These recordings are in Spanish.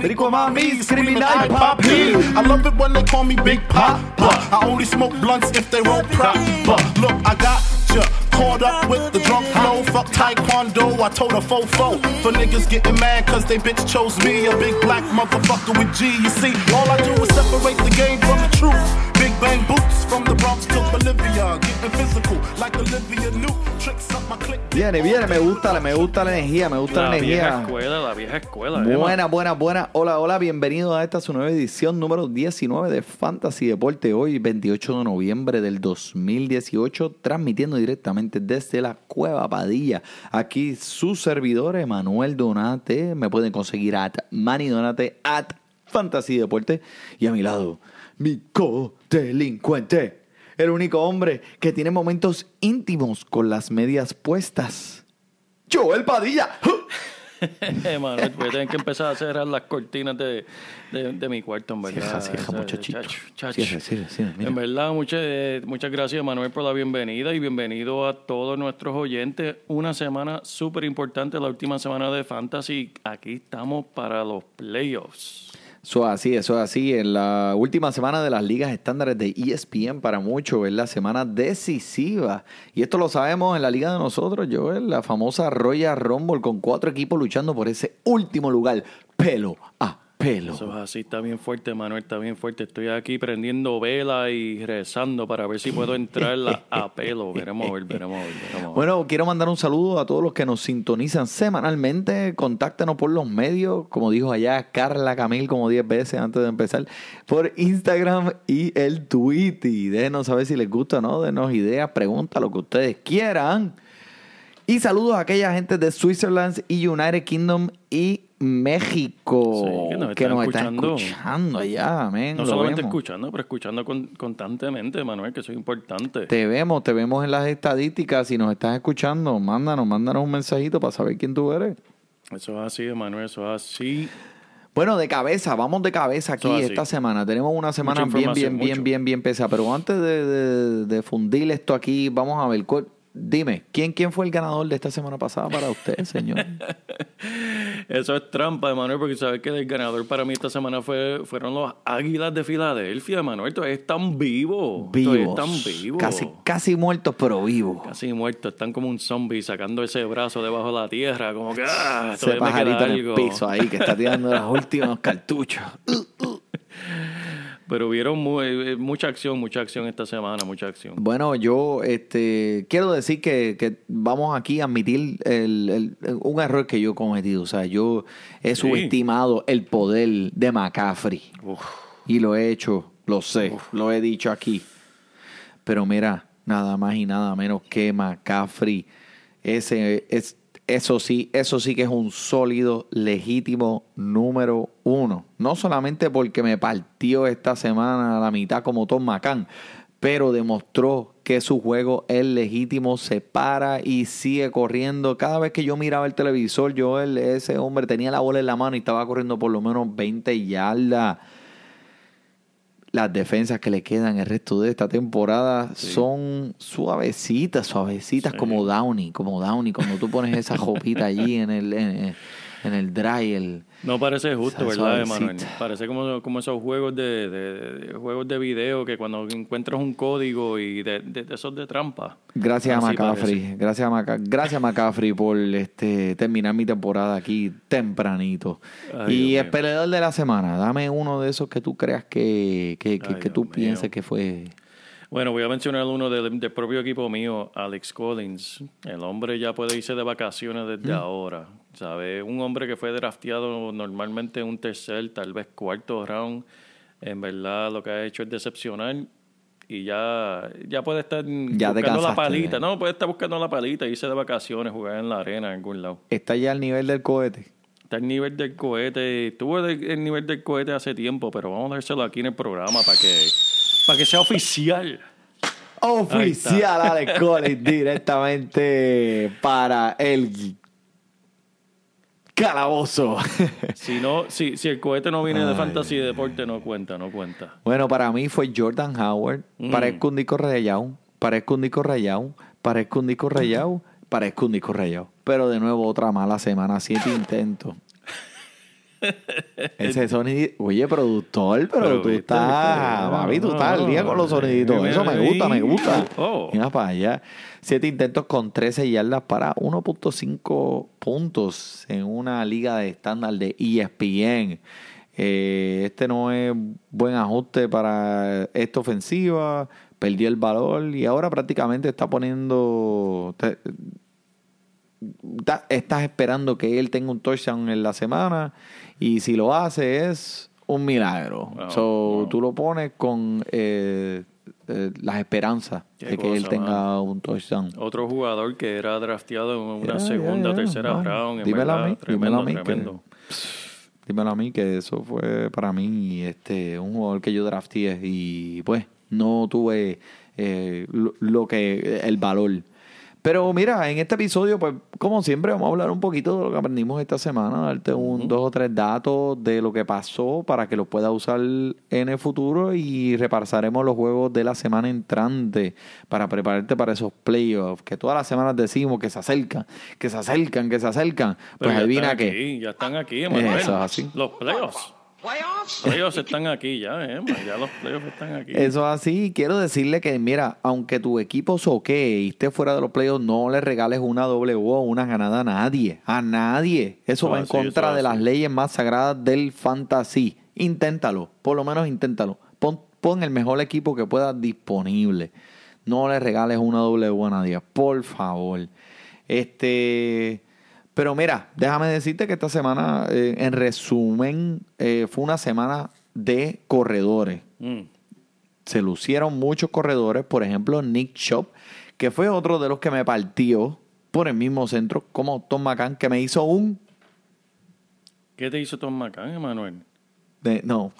Perico Mami, criminal Papi. I love it when they call me Big Papa. I only smoke blunts if they roll proper. Look, I got ya caught up with the drunk flow. Fuck Taekwondo, I told a fofo. For niggas getting mad cause they bitch chose me. A big black motherfucker with G. You see, all I do is separate the game from the truth. Big bang boots from the Bronx to Bolivia. Getting physical like Olivia Newt. Tricks up my click. Viene, viene, me gusta, me gusta la energía, me gusta la, La vieja energía. escuela, la vieja escuela. Emma. Buena, buena, buena. Hola, hola, bienvenido a esta su nueva edición número 19 de Fantasy Deporte. Hoy, 28 de noviembre del 2018, transmitiendo directamente desde la Cueva Padilla. Aquí su servidor, Emanuel Donate. Me pueden conseguir at Manny Donate, at Fantasy Deporte. Y a mi lado, mi co-delincuente. El único hombre que tiene momentos íntimos con las medias puestas. Joel Padilla. Manuel, voy a tener que empezar a cerrar las cortinas de, de, de mi cuarto, en verdad. Esa- muchachito. En verdad, muchas, eh, muchas gracias, Manuel, por la bienvenida y bienvenido a todos nuestros oyentes. Una semana súper importante, la última semana de Fantasy. Aquí estamos para los playoffs. Eso es así, eso es así. En la última semana de las ligas estándares de ESPN para muchos es la semana decisiva. Y esto lo sabemos en la liga de nosotros, Joel, la famosa Royal Rumble con cuatro equipos luchando por ese último lugar, pelo a pelo. Eso es así, está bien fuerte, Manuel, está bien fuerte. Estoy aquí prendiendo vela y rezando para ver si puedo entrar a pelo. Veremos a ver, veremos a ver, veremos a ver. Bueno, quiero mandar un saludo a todos los que nos sintonizan semanalmente. Contáctenos por los medios, como dijo allá Carla Camil como 10 veces antes de empezar, por Instagram y el Twitter. Y déjenos saber si les gusta, ¿no? Denos ideas, preguntas, lo que ustedes quieran. Y saludos a aquella gente de Switzerland y United Kingdom y México Sí, que nos están están escuchando. escuchando allá, amén. No solamente vemos. escuchando, pero escuchando con- constantemente, Manuel, que eso es importante. Te vemos, te vemos en las estadísticas. Si nos estás escuchando, mándanos, mándanos un mensajito para saber quién tú eres. Eso es así, Manuel, eso es así. Bueno, de cabeza, vamos de cabeza aquí esta semana. Tenemos una semana bien, bien, bien, mucho. bien, bien pesada. Pero antes de, de- de fundir esto aquí, vamos a ver. ¿cuál- Dime, ¿quién, ¿quién fue el ganador de esta semana pasada para usted, señor? Eso es trampa, Manuel, porque sabes que el ganador para mí esta semana fue, fueron los Águilas de Filadelfia, Manuel. Todavía están vivos. Todavía vivos. están vivos. Casi, casi muertos, pero vivos. Casi muertos, están como un zombie sacando ese brazo debajo de la tierra, como que ah, Ese pajarito en el piso ahí que está tirando los últimos cartuchos. Pero vieron mu- eh, mucha acción, mucha acción esta semana, mucha acción. Bueno, yo este, quiero decir que, que vamos aquí a admitir el, el- un error que yo he cometido. O sea, yo he subestimado el poder de McCaffrey. Uf. Y lo he hecho, lo sé, lo he dicho aquí. Pero mira, nada más y nada menos que McCaffrey. Ese, es, eso sí, eso sí que es un sólido, legítimo número uno. No solamente porque me partió esta semana a la mitad como Tom McCann, pero demostró que su juego es legítimo, se para y sigue corriendo. Cada vez que yo miraba el televisor, yo, ese hombre tenía la bola en la mano y estaba corriendo por lo menos 20 yardas las defensas que le quedan el resto de esta temporada son suavecitas, suavecitas Sí. como Downey, como Downey, cuando tú pones esa jopita allí en el, en, en el dryer. No parece justo, ¿verdad. Emanuel? Parece como, como esos juegos de, de- de- juegos de video que cuando encuentras un código y de, esos de trampa. Gracias a McCaffrey, parece. gracias a, Maca- gracias a McCaffrey por este terminar mi temporada aquí tempranito. Ay, y Dios el mío. peleador de la semana, dame uno de esos que tú creas que, que, que- Ay, que tú pienses que fue... Bueno, voy a mencionar uno del, del propio equipo mío, Alex Collins. El hombre ya puede irse de vacaciones desde Mm. ahora. ¿Sabe? Un hombre que fue drafteado normalmente en un tercer, tal vez cuarto round. En verdad, lo que ha hecho es decepcionar. Y ya, ya puede estar Ya buscando la palita. No, puede estar buscando la palita, irse de vacaciones, jugar en la arena en algún lado. Está ya al nivel del cohete. está el nivel del cohete. Estuvo el nivel del cohete hace tiempo, pero vamos a dárselo aquí en el programa para que, para que sea oficial. Oficial Alex Collins directamente para el calabozo. Si no, si, si el cohete no viene de fantasy de deporte, no cuenta, no cuenta. bueno, para mí fue Jordan Howard. Mm. Parezco un disco rayado. Parezco un disco rayado. Parezco un disco rayado. Parezco un disco rayado. Pero de nuevo otra mala semana. Siete intentos. Ese sonido. Oye, productor, pero, Pero tú viste, estás. viste, Papi, tú no, estás al día con los soniditos. Eso me gusta, me gusta. Oh. Mira para allá. Siete intentos con 13 yardas para 1.5 puntos en una liga de estándar de ESPN. Eh, este no es buen ajuste para esta ofensiva. Perdió el valor y ahora prácticamente está poniendo. te- estás esperando que él tenga un touchdown en la semana y si lo hace es un milagro. Wow, so, wow. Tú lo pones con eh, eh, las esperanzas Qué de que él tenga mano. un touchdown. Otro jugador que era drafteado en una segunda tercera bueno. round. En Dímelo a mí, tremendo, dímelo a mí que- tremendo. Dímelo a mí que eso fue para mí este un jugador que yo drafté y pues no tuve eh, lo, lo que el valor. Pero mira, en este episodio, pues como siempre, vamos a hablar un poquito de lo que aprendimos esta semana, darte un, dos o tres datos de lo que pasó para que lo puedas usar en el futuro y repasaremos los juegos de la semana entrante para prepararte para esos playoffs que todas las semanas decimos que se acercan, que se acercan, que se acercan. Pero Pues adivina que ya están aquí, Emanuel. Eso es así. Los playoffs. Playoffs? playoffs están aquí ya, eh, man, ya los playoffs están aquí. Eso es así. Quiero decirle que, mira, aunque tu equipo soquee y esté fuera de los playoffs, no le regales una doble o una ganada a nadie. A nadie. Eso va en eso contra de así. las leyes más sagradas del fantasy. Inténtalo. Por lo menos inténtalo. Pon, pon el mejor equipo que puedas disponible. No le regales una doble o a nadie. Por favor. Este. Pero mira, déjame decirte que esta semana, eh, en resumen, eh, fue una semana de corredores Mm. se lucieron muchos corredores, por ejemplo Nick Chop, que fue otro de los que me partió por el mismo centro, como Tom McCann, que me hizo un... ¿Qué te hizo Tom McCann, Emanuel? de- no,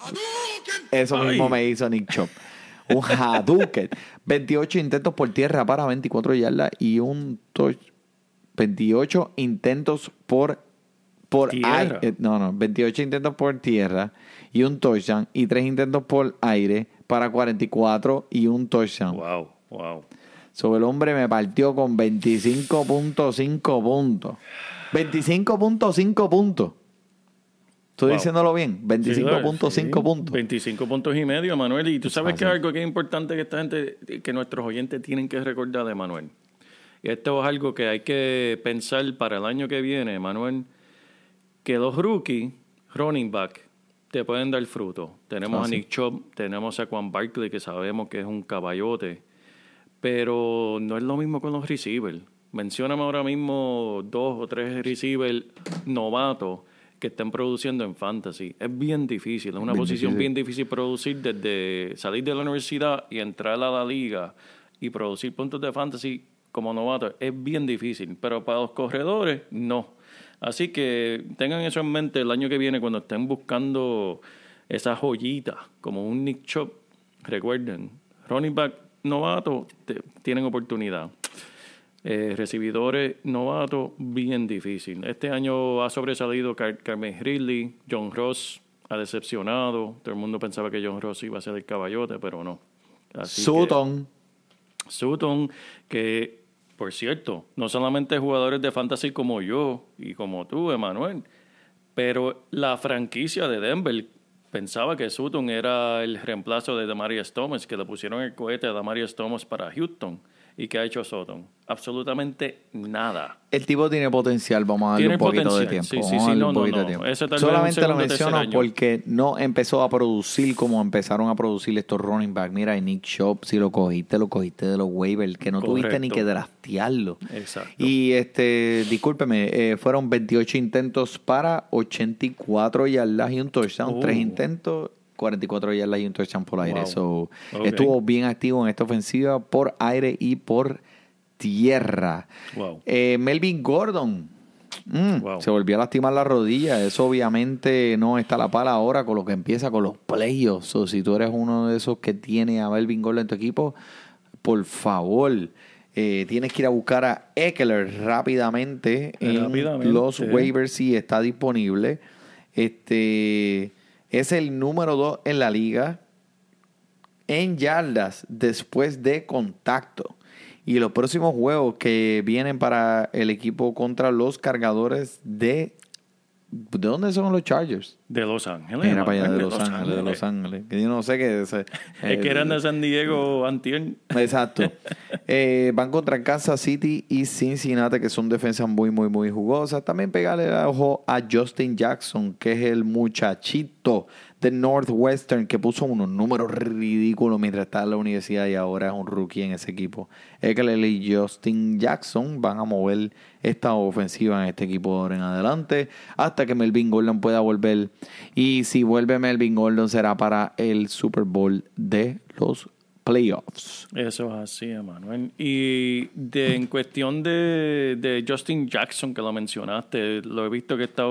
eso Ay. mismo me hizo Nick Chop. Un Hadouken. 28 intentos por tierra para 24 yardas y un touch. 28 intentos por... por Tierra. aire. eh, no, no, 28 intentos por tierra y un touchdown y 3 intentos por aire para 44 y un touchdown. Wow, wow. Sobre el hombre me partió con 25.5 puntos. 25.5 puntos. Estoy Wow. diciéndolo bien. 25.5 Sí, puntos. 25 puntos y medio, Manuel. Y tú sabes que algo que es importante que esta gente, que nuestros oyentes tienen que recordar de Manuel. Y esto es algo que hay que pensar para el año que viene, Manuel, que los rookies, running back, te pueden dar fruto. Tenemos Ah, a sí. Nick Chubb, tenemos a Juan Barkley, que sabemos que es un caballote, pero no es lo mismo con los receivers. Mencióname ahora mismo dos o tres receivers novatos que estén produciendo en fantasy. Es bien difícil, es una Bien posición difícil. bien difícil producir desde salir de la universidad y entrar a la liga y producir puntos de fantasy como novato. Es bien difícil, pero para los corredores, no. Así que tengan eso en mente el año que viene cuando estén buscando esa joyita como un Nick Chop. Recuerden, running back novato te- tienen oportunidad. Eh, recibidores novatos, bien difícil. Este año ha sobresalido Car Carmen Ridley, John Ross ha decepcionado. Todo el mundo pensaba que John Ross iba a ser el caballote, pero no. Así que- Sutton. Sutton, que por cierto, no solamente jugadores de fantasy como yo y como tú, Emanuel, pero la franquicia de Denver pensaba que Sutton era el reemplazo de Demarius Thomas, que le pusieron el cohete a Demarius Thomas para Houston. ¿Y qué ha hecho Sutton? Absolutamente nada. El tipo tiene potencial, vamos a darle Tiene un poquito potencial, de tiempo. sí, sí, no, un no, poquito no. de tiempo. Solamente lo segundo, menciono porque no empezó a producir como empezaron a producir estos running back. Mira, Nick Shop, si lo cogiste, lo cogiste de los waivers, que no tuviste ni que draftearlo. Exacto. Y este, discúlpeme, eh, fueron 28 intentos para 84 yardas y un touchdown. Oh. Tres intentos, 44 yardas y un touchdown por aire. Wow. So. Estuvo bien activo en esta ofensiva por aire y por tierra. Wow. Eh, Melvin Gordon. Mm, Wow. Se volvió a lastimar la rodilla. Eso obviamente no está a la pala ahora con lo que empieza con los playoffs. O si tú eres uno de esos que tiene a Melvin Gordon en tu equipo, por favor, eh, tienes que ir a buscar a Eckler rápidamente en Rápidamente. los waivers si está disponible. Este es el número 2 en la liga en yardas después de contacto. Y los próximos juegos que vienen para el equipo contra los cargadores de... ¿De dónde son los Chargers? De Los Ángeles. Era para allá de de Los Ángeles, de Los Ángeles. Que yo no sé qué es. eh, Es que eran de San Diego antier. Exacto. Eh, van contra Kansas City y Cincinnati, que son defensas muy, muy, muy jugosas. También pegarle el ojo a Justin Jackson, que es el muchachito de Northwestern, que puso unos números ridículos mientras estaba en la universidad y ahora es un rookie en ese equipo. Eckler y Justin Jackson van a mover esta ofensiva en este equipo de ahora en adelante hasta que Melvin Gordon pueda volver. Y si vuelve Melvin Gordon será para el Super Bowl de los playoffs. Eso es así, Emanuel. Y de, en cuestión de, de Justin Jackson, que lo mencionaste, lo he visto que está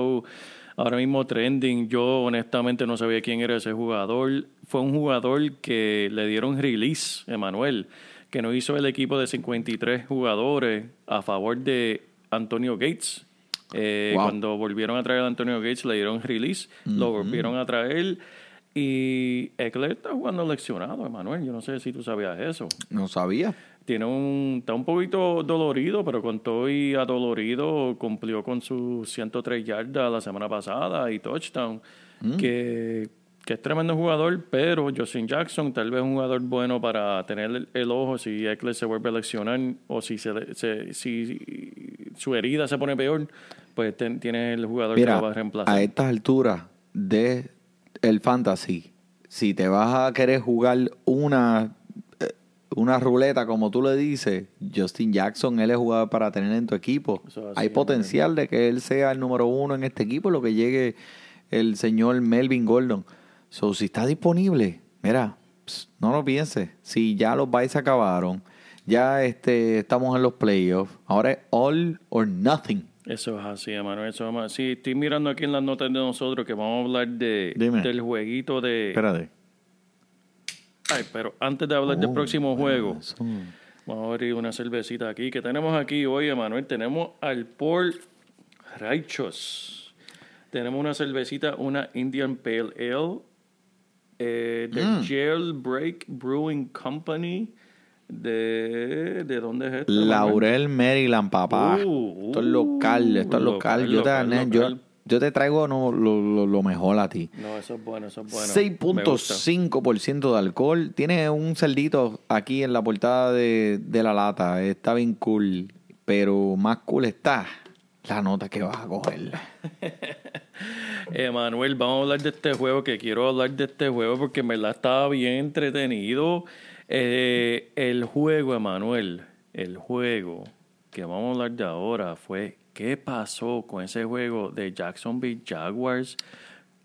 ahora mismo trending. Yo honestamente no sabía quién era ese jugador. Fue un jugador que le dieron release, Emanuel, que no hizo el equipo de 53 jugadores a favor de Antonio Gates. Eh, Wow. Cuando volvieron a traer a Antonio Gates, le dieron release, lo volvieron a traer. Y Eckler está jugando leccionado, Emanuel. Yo no sé si tú sabías eso. No sabía. Tiene un, está un poquito dolorido, pero con todo y adolorido cumplió con sus 103 yardas la semana pasada y touchdown. Que, que es tremendo jugador, pero Justin Jackson tal vez un jugador bueno para tener el, el ojo si Eckler se vuelve a lesionar o si, se, se- si su herida se pone peor, pues ten- tiene el jugador que lo va a reemplazar. a estas alturas de el fantasy, si te vas a querer jugar una una ruleta, como tú le dices, Justin Jackson, él es jugador para tener en tu equipo. Eso Hay potencial de que él sea el número uno en este equipo, lo que llegue el señor Melvin Gordon. So, si está disponible, mira, ps, no lo pienses. Si ya los bytes acabaron, ya este, estamos en los playoffs, ahora es all or nothing. Eso es así, Emanuel. Eso es así. Sí, estoy mirando aquí en las notas de nosotros que vamos a hablar de, Dime. del jueguito de... Espérate. Ay, pero antes de hablar del Oh, próximo juego, vamos a abrir una cervecita aquí. que tenemos aquí hoy, Emanuel? Tenemos al Port Righteous. Tenemos una cervecita, una Indian Pale Ale eh, de Mm. Jailbreak Brewing Company. ¿De, ¿de dónde es esto? Laurel, Maryland, papá. Uh, esto es local, esto es local. local, Yo, te, local, local. Yo te traigo no, lo, lo- lo mejor a ti. No, eso es bueno, eso es bueno. Me gusta. 6.5% de alcohol. Tiene un cerdito aquí en la portada de, de la lata. Está bien cool. Pero más cool está la nota que vas a coger. Emanuel, vamos a hablar de este juego, que quiero hablar de este juego porque en verdad estaba bien entretenido. Eh, el juego, Emanuel, el juego que vamos a hablar de ahora fue qué pasó con ese juego de Jacksonville Jaguars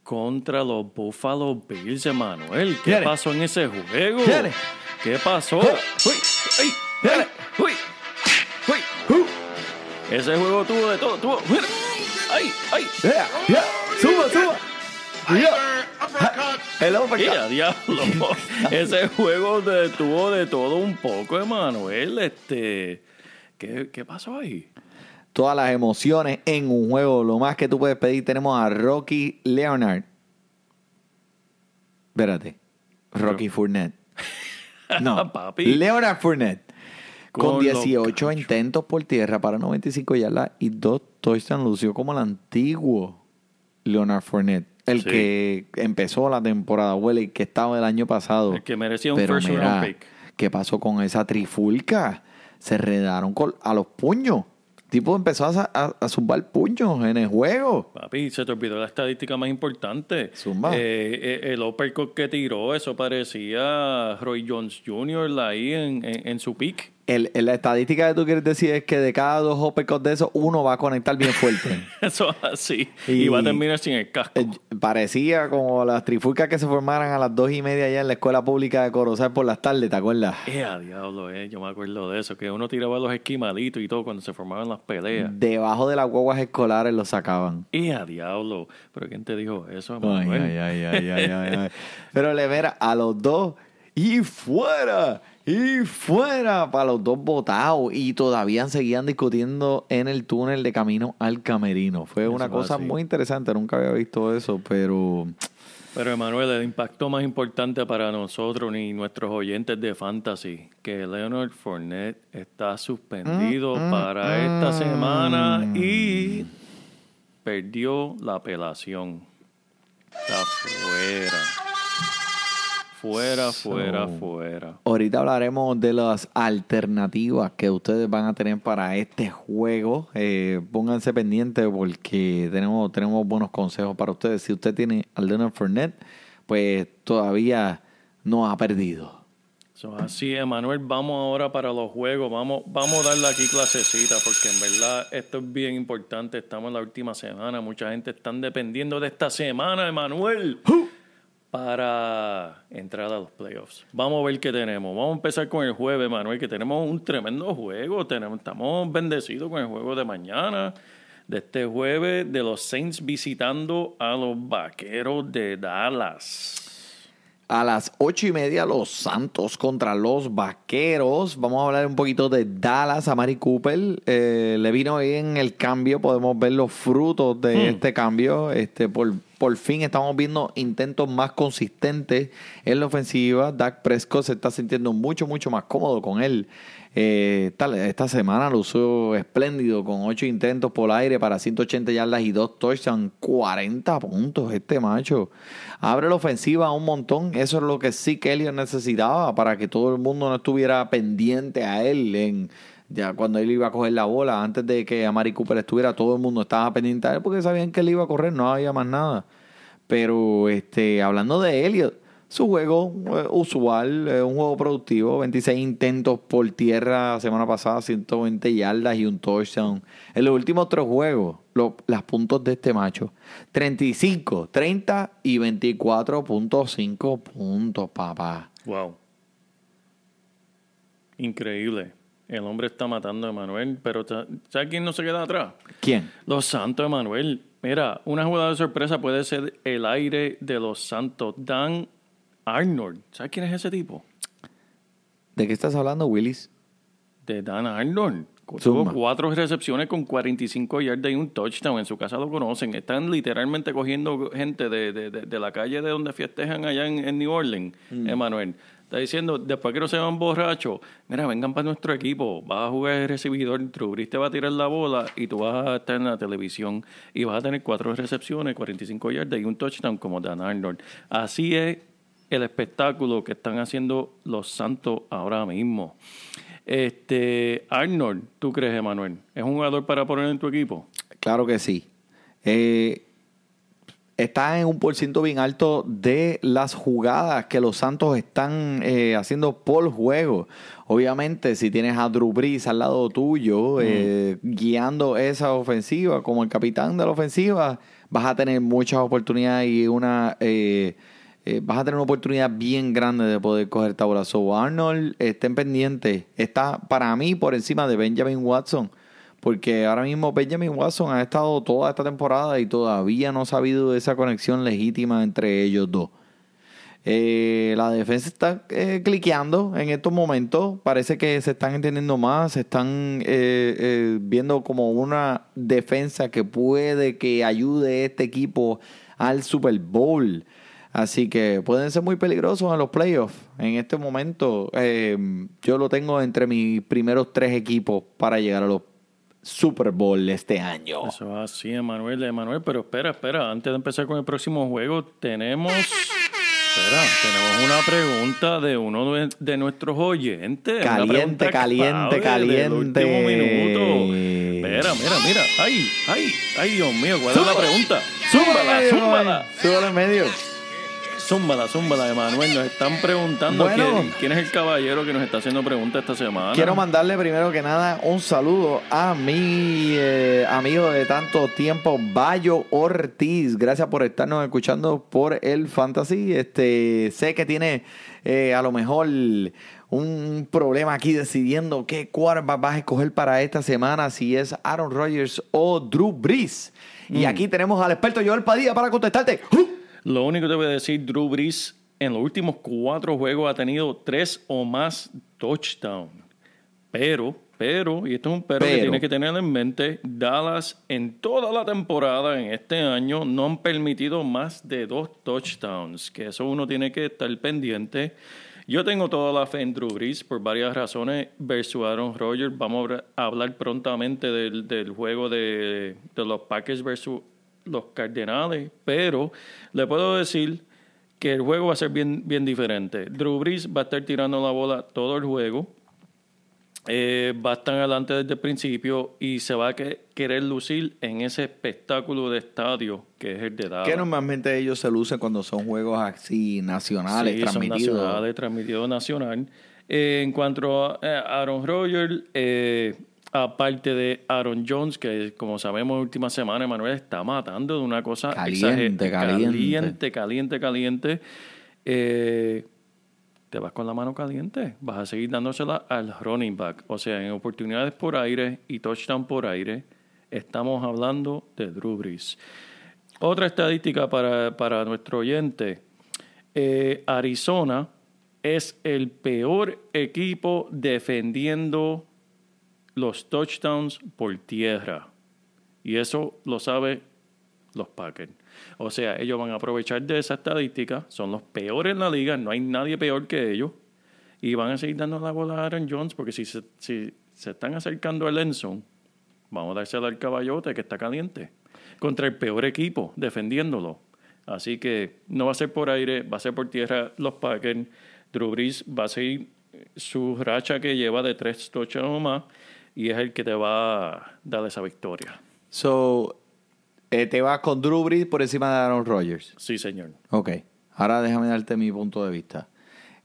contra los Buffalo Bills, Emanuel. ¿Qué pasó en ese juego? Viene. ¿Qué pasó? Uy, ¡Ay! Viene. ¡Uy! ¡Uy! Ese juego tuvo de todo. Tuvo... ¡Ay! ¡Ay! Yeah, yeah. Suba, suba. Yeah. El uppercut. ¡Ya, diablo! Ese juego de- tuvo de todo un poco, Emanuel. Este, ¿qué, ¿Qué pasó ahí? Todas las emociones en un juego. Lo más que tú puedes pedir, tenemos a Rocky Leonard. Espérate. Rocky Fournette. No, Papi. Leonard Fournette. Con, Con los 18 cachos. intentos por tierra para 95 yardas y dos touchdowns, lució como el antiguo Leonard Fournette. El Sí. que empezó la temporada, huele, el que estaba el año pasado. El que merecía un Pero first mira, round pick. ¿qué pasó con esa trifulca? Se redaron a los puños. El tipo empezó a, a, a zumbar puños en el juego. Papi, se te olvidó la estadística más importante. Zumba. Eh, eh, el uppercut que tiró, eso parecía Roy Jones Jr. ahí en, en, en su pick. El, el- la estadística que tú quieres decir es que de cada dos uppercuts de esos, uno va a conectar bien fuerte. Eso es así. Y- Y, va a terminar sin el casco. Eh, Parecía como las trifulcas que se formaran a las dos y media allá en la escuela pública de Corozal por las tardes, ¿te acuerdas? Eh, a diablo, eh. Yo me acuerdo de eso. Que uno tiraba los esquimalitos y todo cuando se formaban las peleas. Debajo de las guaguas escolares los sacaban. Eh, a diablo. ¿Pero quién te dijo eso, Ay, ay, ay, ay, ay, ay, ay. Pero le mira a los dos y fuera, y fuera para los dos votados. Y todavía seguían discutiendo en el túnel de camino al camerino. Fue Eso una cosa así. muy interesante. Nunca había visto eso, pero Pero Emanuel, el impacto más importante para nosotros ni nuestros oyentes de Fantasy, que Leonard Fournette está suspendido Mm, para esta semana y perdió la apelación. Está fuera. Fuera, fuera, So- fuera. ahorita hablaremos de las alternativas que ustedes van a tener para este juego. Eh, pónganse pendientes porque tenemos, tenemos buenos consejos para ustedes. Si usted tiene a Leonard Fournette, pues todavía no ha perdido. So, así, Emanuel, vamos ahora para los juegos. Vamos, vamos a darle aquí clasecita, porque en verdad esto es bien importante. Estamos en la última semana. Mucha gente está dependiendo de esta semana, Emanuel, para entrar a los playoffs. Vamos a ver qué tenemos. Vamos a empezar con el jueves, Emanuel, que tenemos un tremendo juego. Tenemos, estamos bendecidos con el juego de mañana. De este jueves, de los Saints visitando a los Vaqueros de Dallas. A las ocho y media, los Santos contra los Vaqueros. Vamos a hablar un poquito de Dallas. A Mari Cooper eh, le vino bien el cambio. Podemos ver los frutos de este cambio. Este, por, por fin estamos viendo intentos más consistentes en la ofensiva. Dak Prescott se está sintiendo mucho, mucho más cómodo con él. Eh, tal- esta semana lo usó espléndido con ocho intentos por aire para 180 yardas y dos touchdowns, 40 puntos este macho. Abre la ofensiva un montón. Eso es lo que sí que Elliot necesitaba para que todo el mundo no estuviera pendiente a él en ya cuando él iba a coger la bola. Antes de que Amari Cooper estuviera, todo el mundo estaba pendiente él porque sabían que él iba a correr, no había más nada. Pero este, hablando de Elliot, su juego eh, usual, eh, un juego productivo, 26 intentos por tierra la semana pasada, 120 yardas y un touchdown. En los últimos tres juegos, las puntos de este macho, 35, 30 y 24.5 puntos, papá. Wow. Increíble. El hombre está matando a Emanuel, pero ta- ¿sabe quién no se queda atrás? ¿Quién? Los Santos, Emanuel. Mira, una jugada de sorpresa puede ser el aire de los Santos. Dan Arnold. ¿Sabes quién es ese tipo? ¿De qué estás hablando, Willis? De Dan Arnold. Tuvo cuatro recepciones con 45 yardas y un touchdown. En su casa lo conocen. Están literalmente cogiendo gente de, de- de- de la calle de donde festejan allá en, en New Orleans, Emanuel. Está diciendo, después que no se van borrachos, mira, vengan para nuestro equipo. Vas a jugar el recibidor, Trubris te va a tirar la bola y tú vas a estar en la televisión y vas a tener cuatro recepciones, 45 yardas y un touchdown como Dan Arnold. Así es el espectáculo que están haciendo los Santos ahora mismo. Este, Arnold, ¿tú crees, Emanuel? ¿Es un jugador para poner en tu equipo? Claro que sí. Eh, está en un por ciento bien alto de las jugadas que los Santos están eh, haciendo por juego. Obviamente, si tienes a Drew Brees al lado tuyo, eh, guiando esa ofensiva como el capitán de la ofensiva, vas a tener muchas oportunidades y una... eh, eh, vas a tener una oportunidad bien grande de poder coger tabla. So Arnold, estén pendientes. Está para mí por encima de Benjamin Watson. Porque ahora mismo Benjamin Watson ha estado toda esta temporada y todavía no ha sabido esa conexión legítima entre ellos dos. Eh, la defensa está eh, cliqueando en estos momentos. Parece que se están entendiendo más, se están eh, eh, viendo como una defensa que puede que ayude a este equipo al Super Bowl. Así que pueden ser muy peligrosos en los playoffs. En este momento, yo lo tengo entre mis primeros tres equipos para llegar a los Super Bowl este año. Eso va así, Emanuel, Emanuel, pero espera, espera, antes de empezar con el próximo juego, tenemos, espera, tenemos una pregunta de uno de, de nuestros oyentes. Caliente, caliente, caliente. último minuto. Espera, mira, mira, ay, ay, ay, Dios mío, ¿cuál es la pregunta? Zúmbala, zúmbala. Súbala en medio. Zúmbala, zúmbala, Emanuel. Nos están preguntando Bueno. quién, quién es el caballero que nos está haciendo preguntas esta semana. Quiero mandarle primero que nada un saludo a mi eh, amigo de tanto tiempo, Bayo Ortiz. Gracias por estarnos escuchando por el Fantasy. Este, sé que tiene eh, a lo mejor un problema aquí decidiendo qué quarterback vas a escoger para esta semana, si es Aaron Rodgers o Drew Brees. Y aquí tenemos al experto Joel Padilla para contestarte. Lo único que te voy a decir, Drew Brees en los últimos cuatro juegos ha tenido tres o más touchdowns. Pero, pero, y esto es un pero, que Pero. tienes que tener en mente, Dallas en toda la temporada, en este año, no han permitido más de dos touchdowns, que eso uno tiene que estar pendiente. Yo tengo toda la fe en Drew Brees por varias razones versus Aaron Rodgers. Vamos a hablar prontamente del, del juego de, de los Packers versus los Cardenales, pero le puedo decir que el juego va a ser bien, bien diferente. Drew Brees va a estar tirando la bola todo el juego, eh, va a estar adelante desde el principio y se va a que- querer lucir en ese espectáculo de estadio que es el de Dallas. Que normalmente ellos se lucen cuando son juegos así nacionales, Sí, son transmitidos. nacionales, transmitido nacional. Eh, en cuanto a eh, Aaron Rodgers, eh, aparte de Aaron Jones, que como sabemos, última semana, Emanuel está matando de una cosa Caliente, caliente. caliente, caliente, caliente. Eh, te vas con la mano caliente, vas a seguir dándosela al running back. O sea, en oportunidades por aire y touchdown por aire, estamos hablando de Drew Brees. Otra estadística para, para nuestro oyente. Eh, Arizona es el peor equipo defendiendo los touchdowns por tierra. Y eso lo sabe los Packers. O sea, ellos van a aprovechar de esa estadística. Son los peores en la liga. No hay nadie peor que ellos. Y van a seguir dando la bola a Aaron Jones porque si se, si se están acercando a Lenson, vamos a dársela al caballote que está caliente. Contra el peor equipo, defendiéndolo. Así que no va a ser por aire, va a ser por tierra los Packers. Drew Brees va a seguir su racha que lleva de tres touchdowns o más y es el que te va a dar esa victoria. So, eh, te vas con Drew Brees por encima de Aaron Rodgers. Sí, señor. Ok, ahora déjame darte mi punto de vista.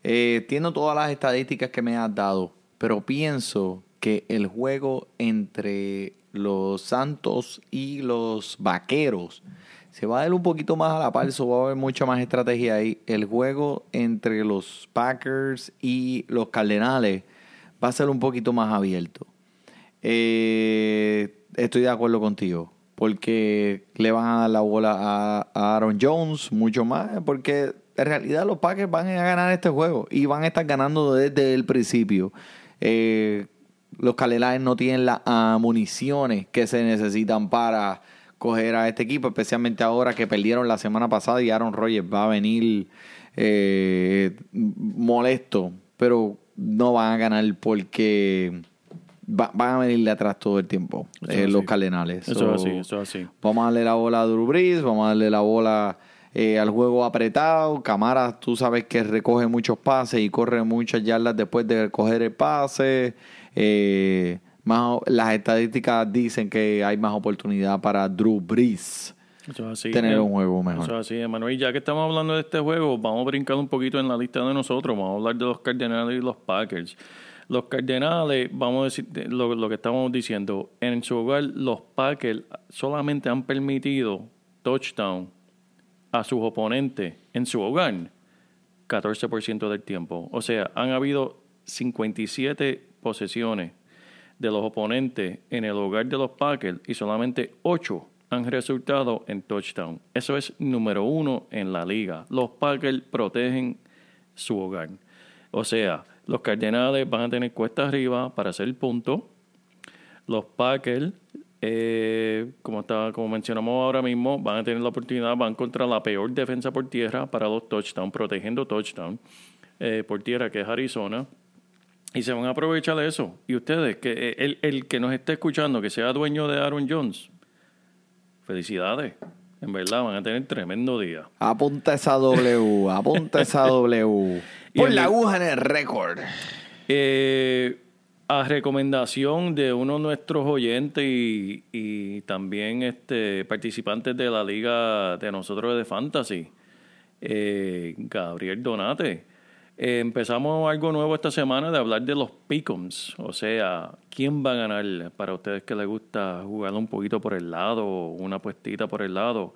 Eh, entiendo todas las estadísticas que me has dado, pero pienso que el juego entre los Santos y los Vaqueros se va a dar un poquito más a la par, so va a haber mucha más estrategia ahí. El juego entre los Packers y los Cardenales va a ser un poquito más abierto. Eh, estoy de acuerdo contigo. Porque le van a dar la bola a, Aaron Jones mucho más. Porque en realidad los Packers van a ganar este juego. Y van a estar ganando desde el principio. Eh, los Cardenales no tienen las ah, municiones que se necesitan para coger a este equipo. Especialmente ahora que perdieron la semana pasada. Y Aaron Rodgers va a venir eh, molesto. Pero no van a ganar porque va- van a venirle atrás todo el tiempo eh, los. Cardenales. Eso So, es así, eso es así. Vamos a darle la bola a Drew Brees, vamos a darle la bola eh, al juego apretado. Camara, tú sabes que recoge muchos pases y corre muchas yardas después de coger el pase. Eh, más, las estadísticas dicen que hay más oportunidad para Drew Brees Eso es así. tener Eh, un juego mejor. Eso es así, Emanuel. Ya que estamos hablando de este juego, vamos a brincar un poquito en la lista de nosotros. Vamos a hablar de los Cardenales y los Packers. Los Cardenales, vamos a decir de- lo, lo que estamos diciendo, en su hogar, los Packers solamente han permitido touchdown a sus oponentes en su hogar 14% del tiempo. O sea, han habido 57 posesiones de los oponentes en el hogar de los Packers y solamente 8 han resultado en touchdown. Eso es número uno en la liga. Los Packers protegen su hogar. O sea, los Cardenales van a tener cuesta arriba para hacer el punto. Los Packers, eh, como, está, como mencionamos ahora mismo, van a tener la oportunidad, van contra la peor defensa por tierra para los touchdowns, protegiendo touchdown eh, por tierra, que es Arizona. Y se van a aprovechar de eso. Y ustedes, que eh, el, el que nos esté escuchando, que sea dueño de Aaron Jones, felicidades. En verdad, van a tener tremendo día. Apunta esa W, apunta esa W. Por la aguja en el récord. Eh, a recomendación de uno de nuestros oyentes y, y también este participantes de la liga de nosotros de Fantasy, eh, Gabriel Donate. Eh, empezamos algo nuevo esta semana de hablar de los pick'ems, o sea, quién va a ganar para ustedes que les gusta jugar un poquito por el lado, una puestita por el lado.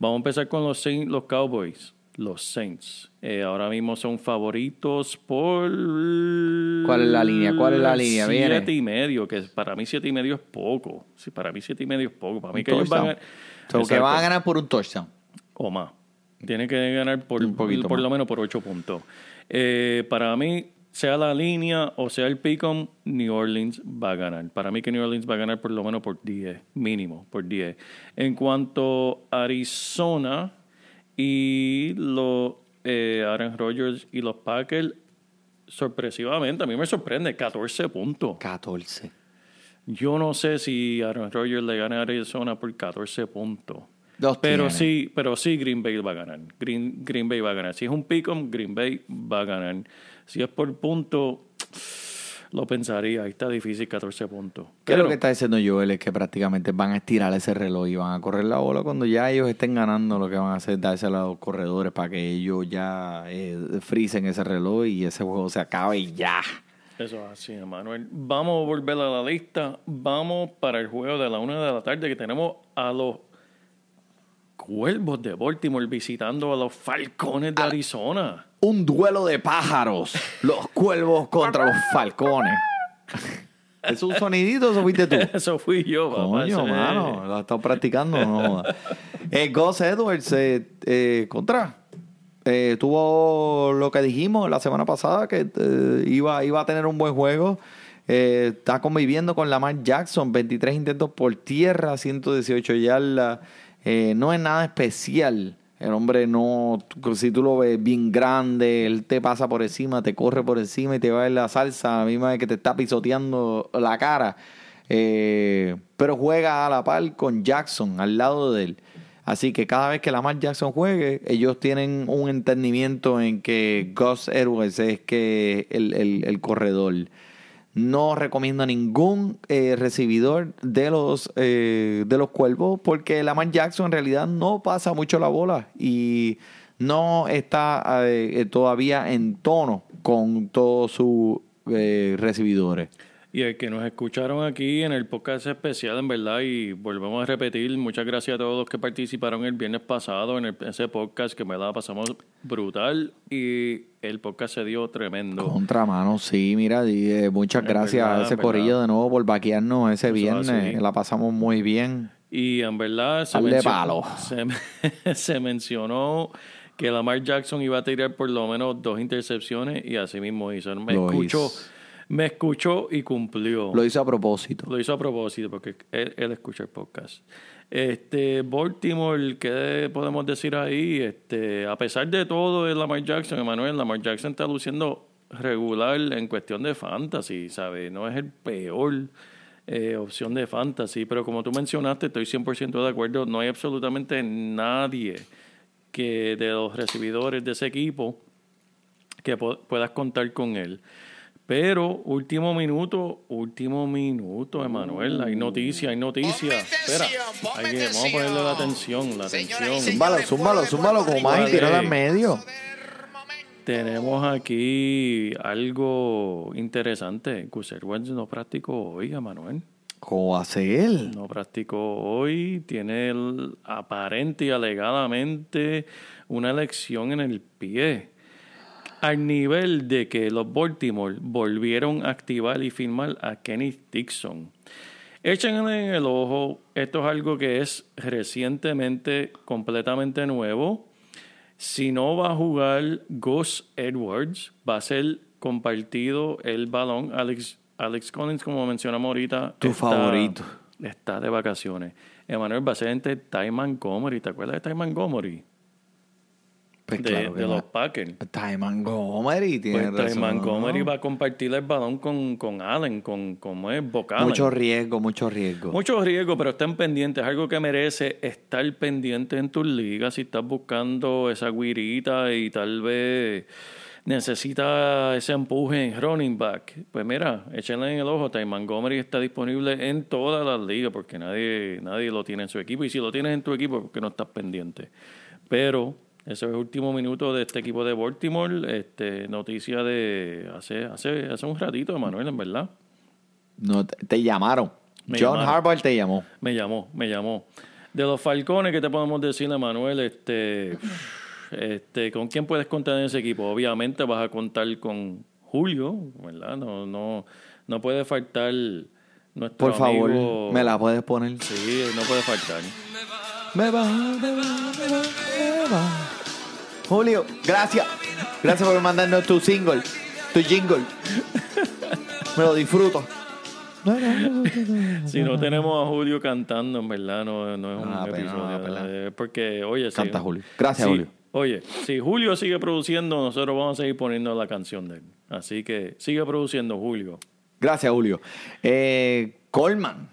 Vamos a empezar con los, Saints- los Cowboys, los Saints. Eh, ahora mismo son favoritos por... ¿Cuál es la línea? ¿Cuál es la línea? Viene. Siete y medio, que para mí siete y medio es poco. Sí, para mí siete y medio es poco. Para mí Un que ellos van a... So, que van a ganar por un touchdown. o más. Tiene que ganar por, Un poquito por más. lo menos por 8 puntos. Eh, para mí, sea la línea o sea el pick-em, New Orleans va a ganar. Para mí que New Orleans va a ganar por lo menos por 10, mínimo, por 10. En cuanto a Arizona y los eh, Aaron Rodgers y los Packers, sorpresivamente, a mí me sorprende, 14 puntos. 14. Yo no sé si Aaron Rodgers le gana a Arizona por 14 puntos. Pero sí, pero sí Green Bay va a ganar. Green, Green Bay va a ganar. Si es un pick-em, Green Bay va a ganar. Si es por punto, lo pensaría. Ahí está difícil 14 puntos. ¿Qué es lo que está diciendo Joel? Es que prácticamente van a estirar ese reloj y van a correr la bola cuando ya ellos estén ganando. Lo que van a hacer es dársela a los corredores para que ellos ya eh, frisen ese reloj y ese juego se acabe y ya. Eso es así, Emanuel. Vamos a volver a la lista. Vamos para el juego de la una de la tarde que tenemos a los Cuervos de Baltimore visitando a los Falcones de Arizona. Un duelo de pájaros. Los cuervos contra los falcones. ¿Es un sonidito o eso fuiste tú? Eso fui yo, papá. Coño, Ese- mano, lo has estado practicando, no. Eh, Gus Edwards, eh, eh, contra. Eh, tuvo lo que dijimos la semana pasada, que eh, iba, iba a tener un buen juego. Eh, está conviviendo con Lamar Jackson, 23 intentos por tierra, 118 yardas. Eh, no es nada especial. El hombre no, si tú lo ves bien grande, él te pasa por encima, te corre por encima y te va en la salsa, a la misma vez que te está pisoteando la cara. Eh, pero juega a la par con Jackson al lado de él. Así que cada vez que Lamar Jackson juegue, ellos tienen un entendimiento en que Gus Edwards es que el- el corredor. No recomiendo ningún eh, recibidor de los eh, de los cuervos porque Lamar Jackson en realidad no pasa mucho la bola y no está eh, todavía en tono con todos sus eh, recibidores. Y el que nos escucharon aquí en el podcast especial, en verdad, y volvemos a repetir, muchas gracias a todos los que participaron el viernes pasado en el- ese podcast, que en verdad pasamos brutal y el podcast se dio tremendo. Contramano, sí, mira, y, eh, muchas Es gracias verdad, a ese es corillo de nuevo por vaquearnos ese Eso viernes. así. La pasamos muy bien. Y en verdad se, Dale mencio- palo. se, se mencionó que Lamar Jackson iba a tirar por lo menos dos intercepciones y así mismo hizo. Me Lo escuchó, hizo. Me escuchó y cumplió. Lo hizo a propósito. Lo hizo a propósito porque él, él escucha el podcast. Este, Baltimore, ¿qué podemos decir ahí? Este, a pesar de todo de Lamar Jackson, Emanuel, Lamar Jackson está luciendo regular en cuestión de fantasy, ¿sabes? No es el peor eh, opción de fantasy, pero como tú mencionaste, estoy 100% de acuerdo, no hay absolutamente nadie que de los recibidores de ese equipo que puedas contar con él. Pero último minuto, último minuto, Emanuel. Hay noticia, hay noticia. Espera, hay que, vamos a ponerle la atención, la atención. Zúmbalo, zúmbalo, zúmbalo como más y al medio. Tenemos aquí algo interesante. Gus Edwards no practicó hoy, Emanuel. ¿Cómo hace él? No practicó hoy. Tiene el- aparente y alegadamente una lección en el pie. Al nivel de que los Baltimore volvieron a activar y firmar a Kenny Dixon. Échenle en el ojo. Esto es algo que es recientemente completamente nuevo. Si no va a jugar Gus Edwards, va a ser compartido el balón. Alex, Alex Collins, como mencionamos ahorita, Tu favorito. Está de vacaciones. Emanuel va a ser entre Ty Montgomery. ¿Te acuerdas de Ty Montgomery? Pues de claro los Packers. Ty Montgomery tiene Pues Ty razón. Montgomery va a compartir el balón con, con Allen, con, con es Boc Allen. Mucho riesgo, mucho riesgo. Mucho riesgo, pero estén pendientes. Es algo que merece estar pendiente en tus ligas. Si estás buscando esa guirita y tal vez necesita ese empuje en running back, pues mira, échenle en el ojo. Ty Montgomery está disponible en todas las ligas porque nadie, nadie lo tiene en su equipo. Y si lo tienes en tu equipo, porque no estás pendiente. Pero Ese es el último minuto de este equipo de Baltimore. Este, noticia de hace, hace, hace un ratito, Manuel, en verdad. No, te, te llamaron. Me John. Harbaugh te llamó. Me llamó, me llamó. De los Falcones, ¿qué te podemos decir, Manuel? Este, este, ¿Con quién puedes contar en ese equipo? Obviamente vas a contar con Julio, ¿verdad? No, no, no puede faltar nuestro Por favor, amigo- me la puedes poner. Sí, no puede faltar. Me va, me va, me va, me va. Julio, gracias. Gracias por mandarnos tu single, tu jingle. Me lo disfruto. Si no tenemos a Julio cantando, en verdad, no, no es un Ah, pena, episodio. no, eh, Porque, oye, sí. Canta, Julio. Gracias, Sí, Julio. Oye, si Julio sigue produciendo, nosotros vamos a seguir poniendo la canción de él. Así que sigue produciendo, Julio. Gracias, Julio. Eh, Coleman.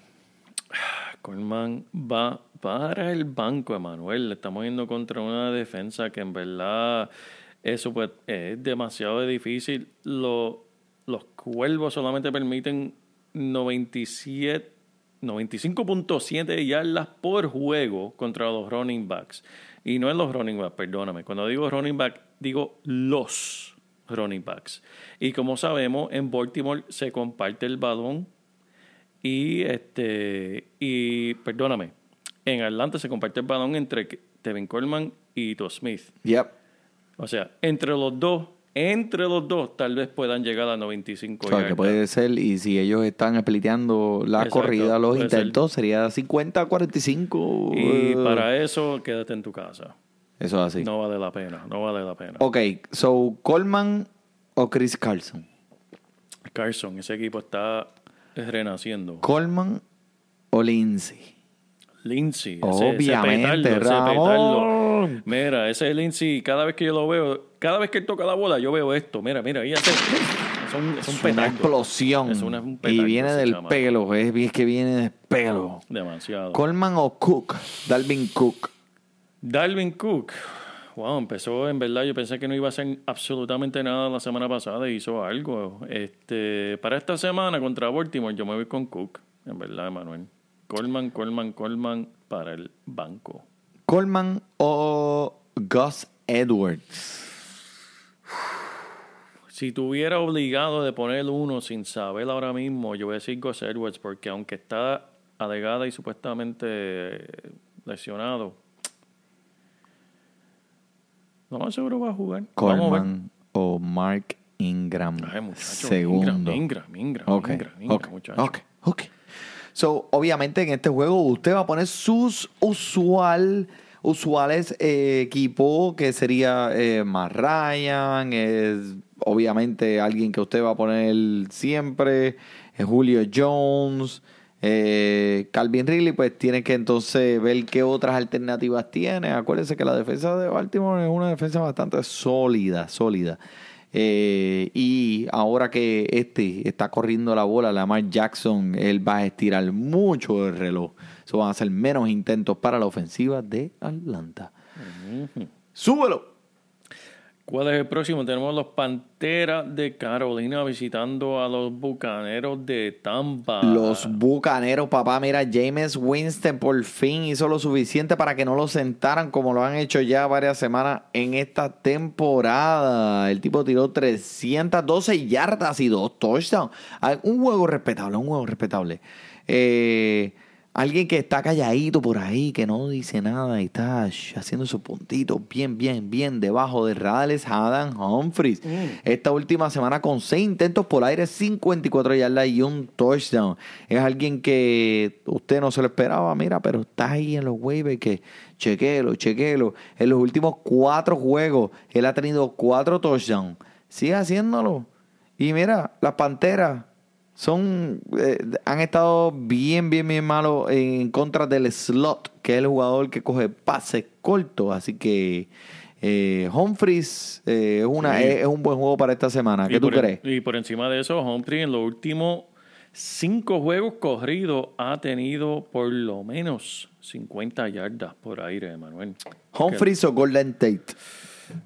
Coleman va para el banco, Emanuel. Estamos yendo contra una defensa que en verdad eso pues, es demasiado difícil. Lo- los cuervos solamente permiten 97, 95.7 yardas por juego contra los running backs. Y no es los running backs, perdóname. Cuando digo running back, digo los running backs. Y como sabemos, en Baltimore se comparte el balón y este y perdóname, en Atlanta se comparte el balón entre Tevin Coleman y To Smith. Yep. O sea, entre los dos, entre los dos tal vez puedan llegar a 95 O sea, que yardas. puede ser, y si ellos están spliteando la Exacto, corrida, los ser. intentos, sería 50-45. Y eh, para eso quédate en tu casa. Eso es así. No vale la pena, no vale la pena. Ok, so, Coleman o Chris Carlson. Carson, ese equipo está renaciendo. Coleman o Lindsay. Lindsay, ese- Obviamente, ese petardo, ese Ramón. petardo. Mira, ese Lindsay, cada vez que yo lo veo, cada vez que él toca la bola, yo veo esto. Mira, mira, ahí hace. Es un, es un una explosión. Es una- un y viene del llama. pelo, es, es que viene del pelo. Demasiado. Coleman o Cook. Dalvin Cook. Dalvin Cook. Wow, empezó, en verdad, yo pensé que no iba a hacer absolutamente nada la semana pasada y hizo algo. Este, para esta semana contra Baltimore, yo me voy con Cook, en verdad, Manuel. Coleman, Coleman, Coleman para el banco. Coleman o Gus Edwards. Si tuviera obligado de poner uno sin saber ahora mismo, yo voy a decir Gus Edwards, porque aunque está alegada y supuestamente lesionado, no más seguro va a jugar. Coleman o Mark Ingram. Ay, muchacho, segundo. Ingram, Ingram, Ingram, Ok, Ingram, Ingram, ok, muchacho. ok, ok. So, obviamente en este juego usted va a poner sus usual, usuales eh, equipos, que sería eh, Matt Ryan, es obviamente alguien que usted va a poner siempre, eh, Julio Jones, eh, Calvin Ridley, pues tiene que entonces ver qué otras alternativas tiene. Acuérdense que la defensa de Baltimore es una defensa bastante sólida, sólida. Eh, y ahora que este está corriendo la bola, Lamar Jackson, él va a estirar mucho el reloj. Eso van a ser menos intentos para la ofensiva de Atlanta. ¡Súbelo! ¿Cuál es el próximo? Tenemos los Panteras de Carolina visitando a los Bucaneros de Tampa. Los bucaneros, papá, mira, James Winston por fin hizo lo suficiente para que no lo sentaran como lo han hecho ya varias semanas en esta temporada. El tipo tiró 312 yardas y dos touchdowns. Ah, Un juego respetable, un juego respetable. Eh, alguien que está calladito por ahí, que no dice nada y está haciendo sus puntitos bien, bien, bien debajo de radar es Adam Humphries. Esta última semana con seis intentos por aire, 54 yardas y un touchdown. Es alguien que usted no se lo esperaba, mira, pero está ahí en los waivers que chequelo, chequelo. En los últimos cuatro juegos, él ha tenido cuatro touchdowns. Sigue haciéndolo. Y mira, las Panteras son eh, han estado bien, bien, bien malos en contra del slot, que es el jugador que coge pases cortos. Así que eh, Humphries eh, es, una, Sí. es, es un buen juego para esta semana. Y ¿Qué tú por en- crees? y por encima de eso, Humphrey en los últimos cinco juegos corridos ha tenido por lo menos 50 yardas por aire, Manuel. Humphries o Golden Tate.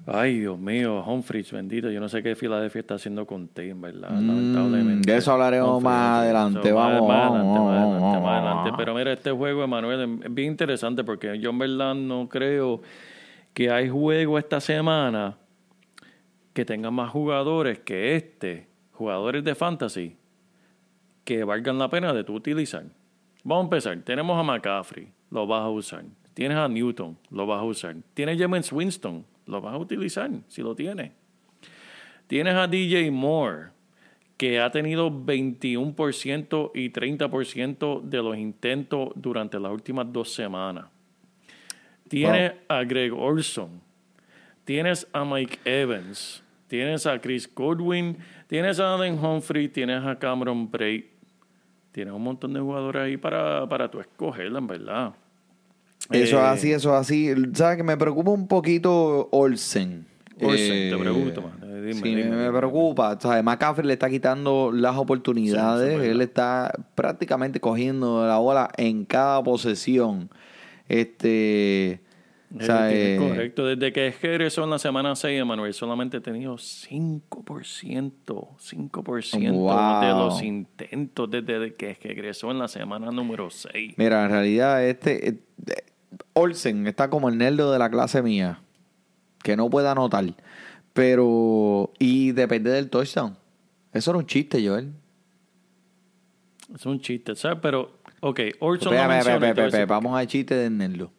Ay, Dios mío, Humphreys, bendito. Yo no sé qué Filadelfia está haciendo con en verdad, Mm, lamentablemente. de eso hablaremos Humphreys, más eso, adelante, más- vamos, Más vamos, adelante, más adelante, más vamos. adelante. Pero mira, este juego, Emanuel, es bien interesante porque yo en verdad no creo que hay juego esta semana que tengan más jugadores que este, jugadores de fantasy, que valgan la pena de tú utilizar. Vamos a empezar. Tenemos a McCaffrey, lo vas a usar. Tienes a Newton, lo vas a usar. Tienes a James Winston, lo vas a utilizar si lo tienes. Tienes a DJ Moore, que ha tenido 21% y 30% de los intentos durante las últimas dos semanas. Tienes a Greg Orson, tienes a Mike Evans, tienes a Chris Godwin, tienes a Adam Humphrey, tienes a Cameron Bray. Tienes un montón de jugadores ahí para, para tú escoger, en verdad. Eso Eh, es así, eso es así. ¿Sabes que me preocupa un poquito Olsen? Olsen, te Eh, pregunto, man. Eh, dime, sí, dime, me dime. preocupa. ¿Sabes? McCaffrey le está quitando las oportunidades. Sí, es Él está prácticamente cogiendo la bola en cada posesión. Este. Es ¿sabes? correcto. Desde que regresó en la semana 6, Emanuel, solamente ha tenido 5%, 5% Wow. de los intentos desde que regresó en la semana número 6. Mira, en realidad, este. Olsen está como el nerdo de la clase mía. Que no puede anotar. Pero. Y depende del touchdown. Eso era un chiste, Joel. Es un chiste, ¿sabes? Pero, ok, te voy a espera, decir- Vamos al chiste del nerdo.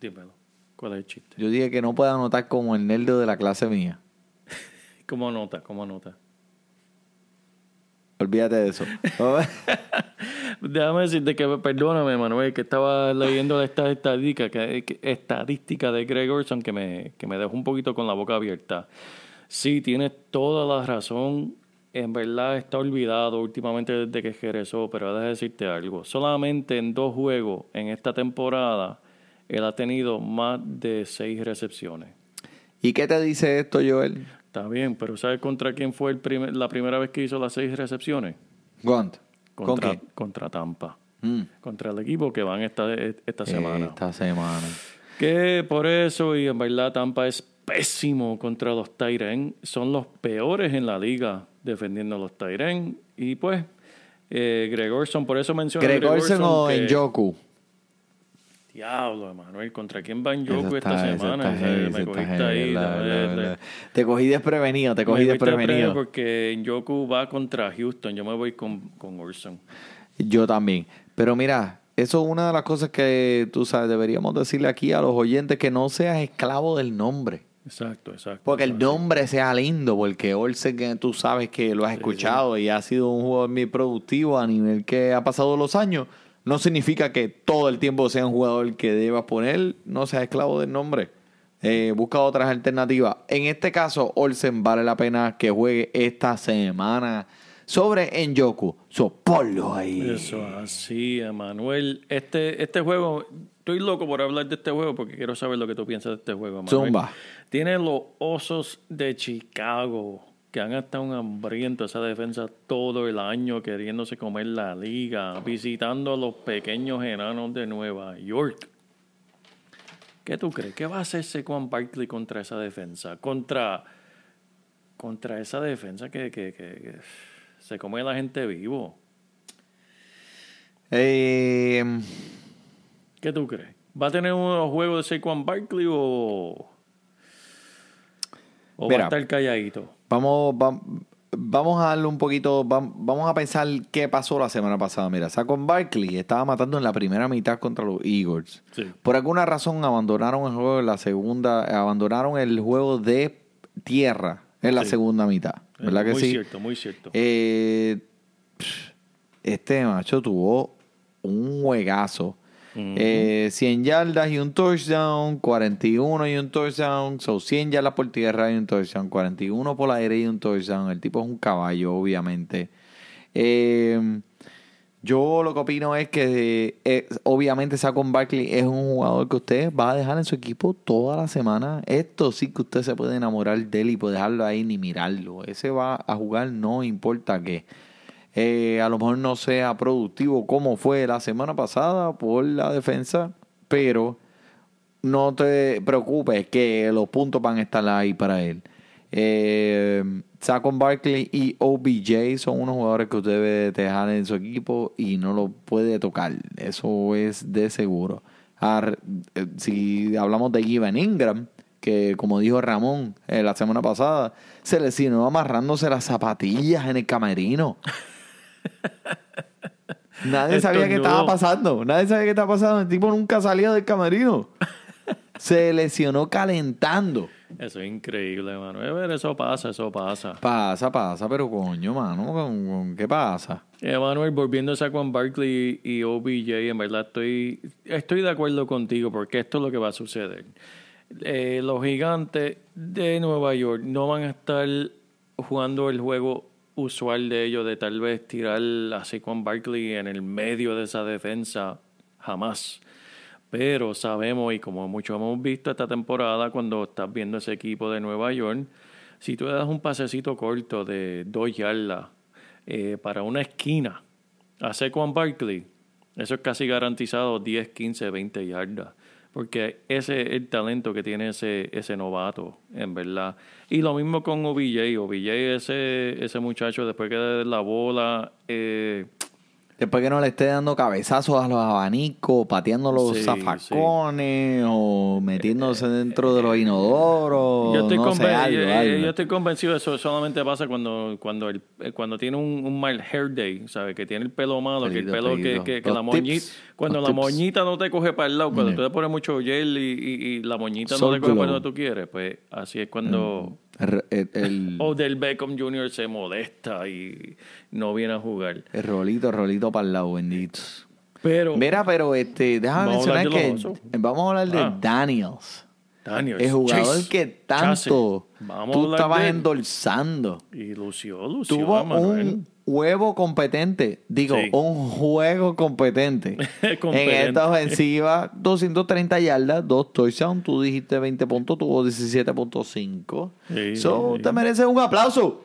Dímelo, ¿cuál es el chiste? Yo dije que no puede anotar como el nerdo de la clase mía. ¿Cómo anota? ¿Cómo anota? Olvídate de eso. Déjame decirte que, perdóname, Manuel, que estaba leyendo esta estadística, que, que- estadística de Greg Orson que me, que me dejó un poquito con la boca abierta. Sí, tienes toda la razón. En verdad está olvidado últimamente desde que regresó, pero déjame decirte algo. Solamente en dos juegos en esta temporada, él ha tenido más de seis recepciones. ¿Y qué te dice esto, Joel? Está bien, pero ¿sabes contra quién fue el primer- la primera vez que hizo las seis recepciones? Gont. ¿Con Contra, qué? contra Tampa. Mm. Contra el equipo que van esta, esta semana. Esta semana. Que por eso, y en verdad Tampa es pésimo contra los Tyren. Son los peores en la liga defendiendo a los Tyren. Y pues, eh, Greg Orson, por eso mencioné a ¿Greg Olsen o que- en Joku? Diablo, Emanuel, ¿contra quién va en Eso Yoku esta está- semana? está heavy, me cogiste heavy, ahí. la- la- Te cogí desprevenido, te me cogí cogiste desprevenido. Porque en Yoku va contra Houston. Yo me voy con, con Orson. Yo también. Pero mira, eso es una de las cosas que tú sabes, deberíamos decirle aquí a los oyentes que no seas esclavo del nombre. Exacto, exacto. Porque el nombre sea lindo, porque Olsen que tú sabes que lo has escuchado y ha sido un jugador muy productivo a nivel que ha pasado los años, no significa que todo el tiempo sea un jugador que debas poner, no seas esclavo del nombre. Eh, busca otras alternativas. En este caso, Olsen vale la pena que juegue esta semana sobre Enjoku. So, ponlo ahí. Eso así, Emanuel. Este, este juego, estoy loco por hablar de este juego porque quiero saber lo que tú piensas de este juego, Emanuel. Zumba. Tiene los osos de Chicago que han estado un hambriento esa defensa todo el año queriéndose comer la liga, visitando a los pequeños enanos de Nueva York. ¿Qué tú crees? ¿Qué va a hacer Saquon Barkley contra esa defensa? Contra, contra esa defensa que, que- que- que se come a la gente vivo. Eh, ¿Qué tú crees? ¿Va a tener un juego de Saquon Barkley o, o va Mira. a estar calladito? Vamos, vam- vamos a darle un poquito, vam- vamos a pensar qué pasó la semana pasada. Mira, Saquon Barkley estaba matando en la primera mitad contra los Eagles. Sí. Por alguna razón abandonaron el juego en la segunda, abandonaron el juego de tierra en la Sí. segunda mitad. ¿Verdad que muy sí? cierto, muy cierto. Eh, este macho tuvo un juegazo. Eh, 100 yardas y un touchdown, 41 y un touchdown, son 100 yardas por tierra y un touchdown, 41 por aire y un touchdown. El tipo es un caballo, obviamente. Eh, yo lo que opino es que eh, obviamente Saquon Barkley es un jugador que usted va a dejar en su equipo toda la semana. Esto sí que usted se puede enamorar de él y puede dejarlo ahí ni mirarlo. Ese va a jugar no importa qué. Eh, a lo mejor no sea productivo como fue la semana pasada por la defensa, pero no te preocupes que los puntos van a estar ahí para él. Eh, Saquon Barkley y OBJ son unos jugadores que usted debe dejar en su equipo y no lo puede tocar. Eso es de seguro. Eh, si hablamos de Ivan Ingram, que como dijo Ramón eh, la semana pasada, se lesionó amarrándose las zapatillas en el camerino. Nadie sabía qué estaba pasando. Nadie sabía qué estaba pasando. El tipo nunca salía del camerino. Se lesionó calentando. Eso es increíble, mano. Eso pasa, eso pasa. Pasa, pasa, pero coño, mano, ¿con- con- ¿qué pasa? Emanuel, volviendo a Saquon Barkley y OBJ, en verdad estoy, estoy de acuerdo contigo porque esto es lo que va a suceder. Eh, los gigantes de Nueva York no van a estar jugando el juego usual de ellos de tal vez tirar a Saquon Barkley en el medio de esa defensa, jamás. Pero sabemos, y como muchos hemos visto esta temporada, cuando estás viendo ese equipo de Nueva York, si tú le das un pasecito corto de dos yardas eh, para una esquina a Saquon Barkley, eso es casi garantizado 10, 15, 20 yardas. Porque ese es el talento que tiene ese, ese novato, en verdad. Y lo mismo con OBJ. OBJ, ese, ese muchacho, después que la bola, eh, Después que no le esté dando cabezazos a los abanicos, pateando los Sí, zafacones o metiéndose dentro de los inodoros. Yo estoy, no sé, algo, yo- algo. yo estoy convencido de eso solamente pasa cuando cuando el, eh, cuando tiene un, un mal hair day, ¿sabes? Que tiene el pelo malo, que el pelo que, pelito. que, que la moñita, cuando los la tips. moñita no te coge para el lado, cuando Mm. tú le pones mucho gel y, y- y la moñita no te coge para donde tú quieres, pues así es cuando El, el, el- Odell Beckham Jr. se molesta y no viene a jugar. el rolito, el rolito para el lado, bendito. Pero Mira, pero este, déjame mencionar que vamos a hablar de Ah. Daniels. Daniel, El jugador Chase, que tanto Chase. Tú estabas de endulzando. y lució, lució, Tuvo un huevo competente, digo, Sí. un juego competente. Competente. En esta ofensiva, 230 yardas, dos touchdowns, tú dijiste 20 puntos, tuvo 17.5. Sí, so, sí. te mereces un aplauso.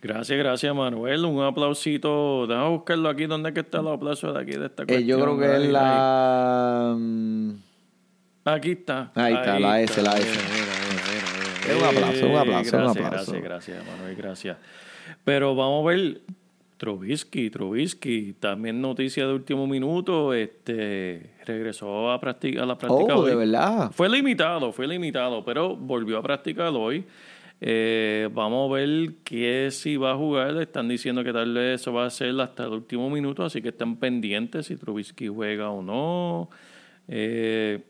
Gracias, gracias, Manuel. Un aplausito. Déjame buscarlo aquí. ¿Dónde es que está el aplauso de aquí de esta Eh, yo creo cuestión? que es la... mm. Aquí está. Ahí está, la S, la S. mira, mira, mira, mira. Es un aplauso, un aplauso, un gracias, aplauso. Gracias, gracias, Manuel, gracias. Pero vamos a ver. Trubisky, Trubisky, también noticia de último minuto, este regresó a, practi- a la práctica Oh, hoy. de verdad. Fue limitado, fue limitado, pero volvió a practicar hoy. Eh, vamos a ver qué si va a jugar. Están diciendo que tal vez eso va a ser hasta el último minuto, así que están pendientes si Trubisky juega o no. Eh,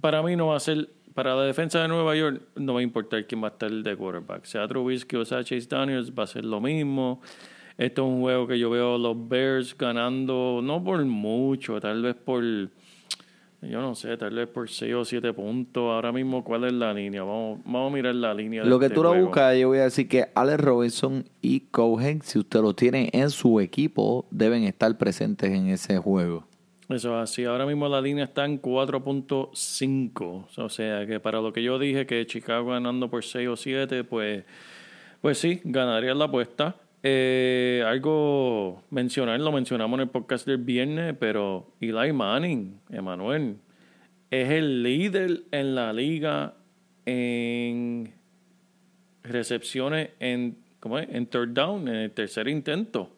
para mí no va a ser, para la defensa de Nueva York, no va a importar quién va a estar de quarterback. Sea Trubisky o sea Chase Daniels, va a ser lo mismo. Esto es un juego que yo veo los Bears ganando, no por mucho, tal vez por, yo no sé, tal vez por 6 o 7 puntos. Ahora mismo, ¿cuál es la línea? Vamos, vamos a mirar la línea. de Lo que este tú lo buscas, yo voy a decir que Alex Robinson y Cohen, si usted los tiene en su equipo, deben estar presentes en ese juego. Eso es así. Ahora mismo la línea está en 4.5. O sea que para lo que yo dije que Chicago ganando por 6 o 7, pues, pues sí, ganaría la apuesta. Eh, algo mencionar, lo mencionamos en el podcast del viernes, pero Eli Manning, Emanuel, es el líder en la liga en recepciones en, ¿cómo en third down, en el tercer intento.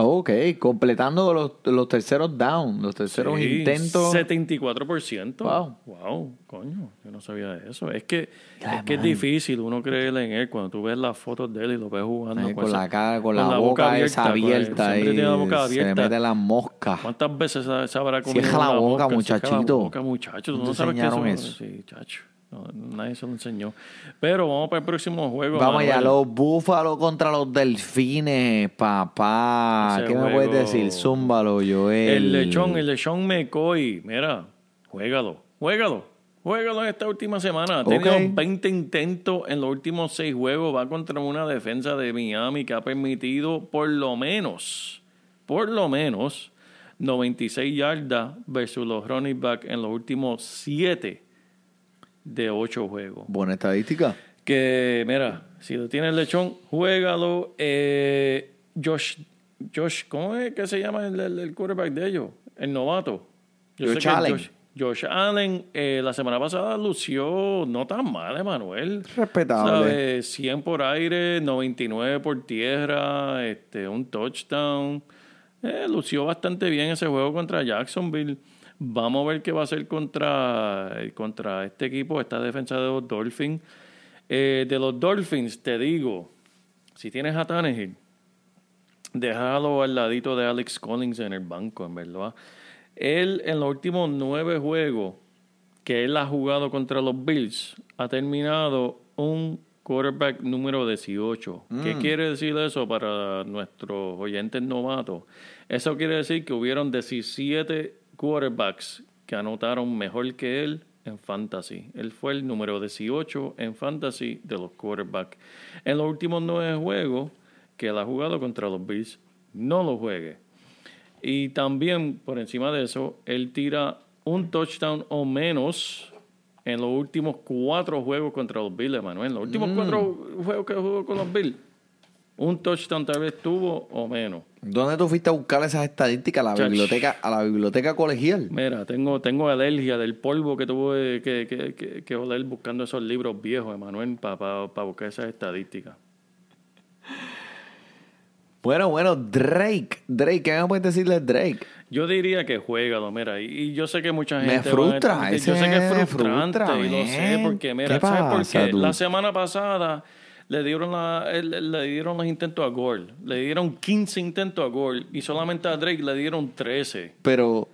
Ok, completando los, los terceros down, los terceros Sí, intentos. 74%. Wow. Wow, coño, yo no sabía de eso. Es que, Ya, es, que es difícil uno creer en él cuando tú ves las fotos de él y lo ves jugando. Ahí con esa- la cara, con, la, boca, esa pues, abierta siempre tiene la boca se abierta. mete la mosca. ¿Cuántas veces se, se habrá comido Cierra la boca, mosca? Cierra muchachito. la boca, muchacho. Tú ¿No sabes qué eso. eso? Sí, chacho. No, nadie se lo enseñó. Pero vamos para el próximo juego. Vamos allá, los búfalos contra los delfines, papá. Ese ¿Qué me puedes decir? Zúmbalo, Joel. El lechón, el lechón McCoy. Mira, juégalo, juégalo. Juégalo en esta última semana. Ha tenido Ok. 20 intentos en los últimos 6 juegos. Va contra una defensa de Miami que ha permitido por lo menos, por lo menos, 96 yardas versus los running back en los últimos 7 de 8 juegos. Buena estadística. Que, mira, si lo tiene el lechón, juégalo. Eh, Josh, Josh, ¿cómo es que se llama el, el- el quarterback de ellos? El novato. Josh Allen. Josh, Josh Allen, eh, la semana pasada lució no tan mal, Emanuel. Respetable. ¿Sabes? 100 por aire, 99 por tierra, este, un touchdown. Eh, lució bastante bien ese juego contra Jacksonville. Vamos a ver qué va a hacer contra, contra este equipo, esta defensa de los Dolphins. Eh, de los Dolphins, te digo, si tienes a Tannehill, déjalo al ladito de Alex Collins en el banco, en verdad. Él en los últimos nueve juegos que él ha jugado contra los Bills ha terminado un quarterback número 18. ¿Qué quiere decir eso para nuestros oyentes novatos? Eso quiere decir que hubieron 17 quarterbacks que anotaron mejor que él en fantasy. Él fue el número 18 en fantasy de los quarterbacks. En los últimos nueve juegos que él ha jugado contra los Bills, no lo juegue. Y también, por encima de eso, él tira un touchdown o menos en los últimos cuatro juegos contra los Bills, Emanuel. En los últimos cuatro juegos que jugó con los Bills, un touchdown tal vez tuvo o menos. ¿Dónde tú fuiste a buscar esas estadísticas? ¿A la Chach. biblioteca, a la biblioteca colegial? Mira, tengo, tengo alergia del polvo que tuve que, que, que, que oler buscando esos libros viejos, Emanuel, para buscar esas estadísticas. Bueno, bueno, Drake. Drake, ¿qué me puedes decir de Drake? Yo diría que juégalo, mira, y, yo sé que mucha Me gente... frustra, van a- ese yo sé que es me frustrante, frustra, y lo sé, porque mira, ¿Qué ¿sabes por qué? La semana pasada le dieron, la, le, dieron los intentos a Gore, le dieron 15 intentos a Gore, y solamente a Drake le dieron 13. Pero,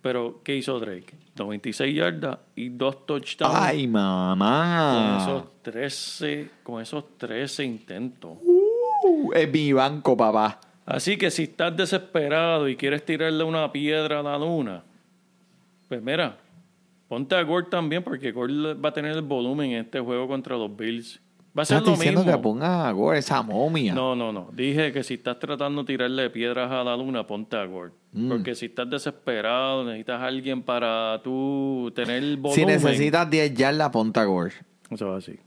Pero, ¿qué hizo Drake? 96 yardas y dos touchdowns. ay, Con mamá. esos 13, con esos 13 intentos. Uh, es mi banco, papá. Así que si estás desesperado y quieres tirarle una piedra a la luna, pues mira, ponte a Gore también, porque Gore va a tener el volumen en este juego contra los Bills. Va a ser Estás lo diciendo mismo. que pongas a Gore esa momia. No, no, no. Dije que si estás tratando de tirarle piedras a la luna, ponte a Gore. Mm. Porque si estás desesperado, necesitas a alguien para tú tener volumen. si necesitas 10 yardas, ponte a Gore. Eso es así.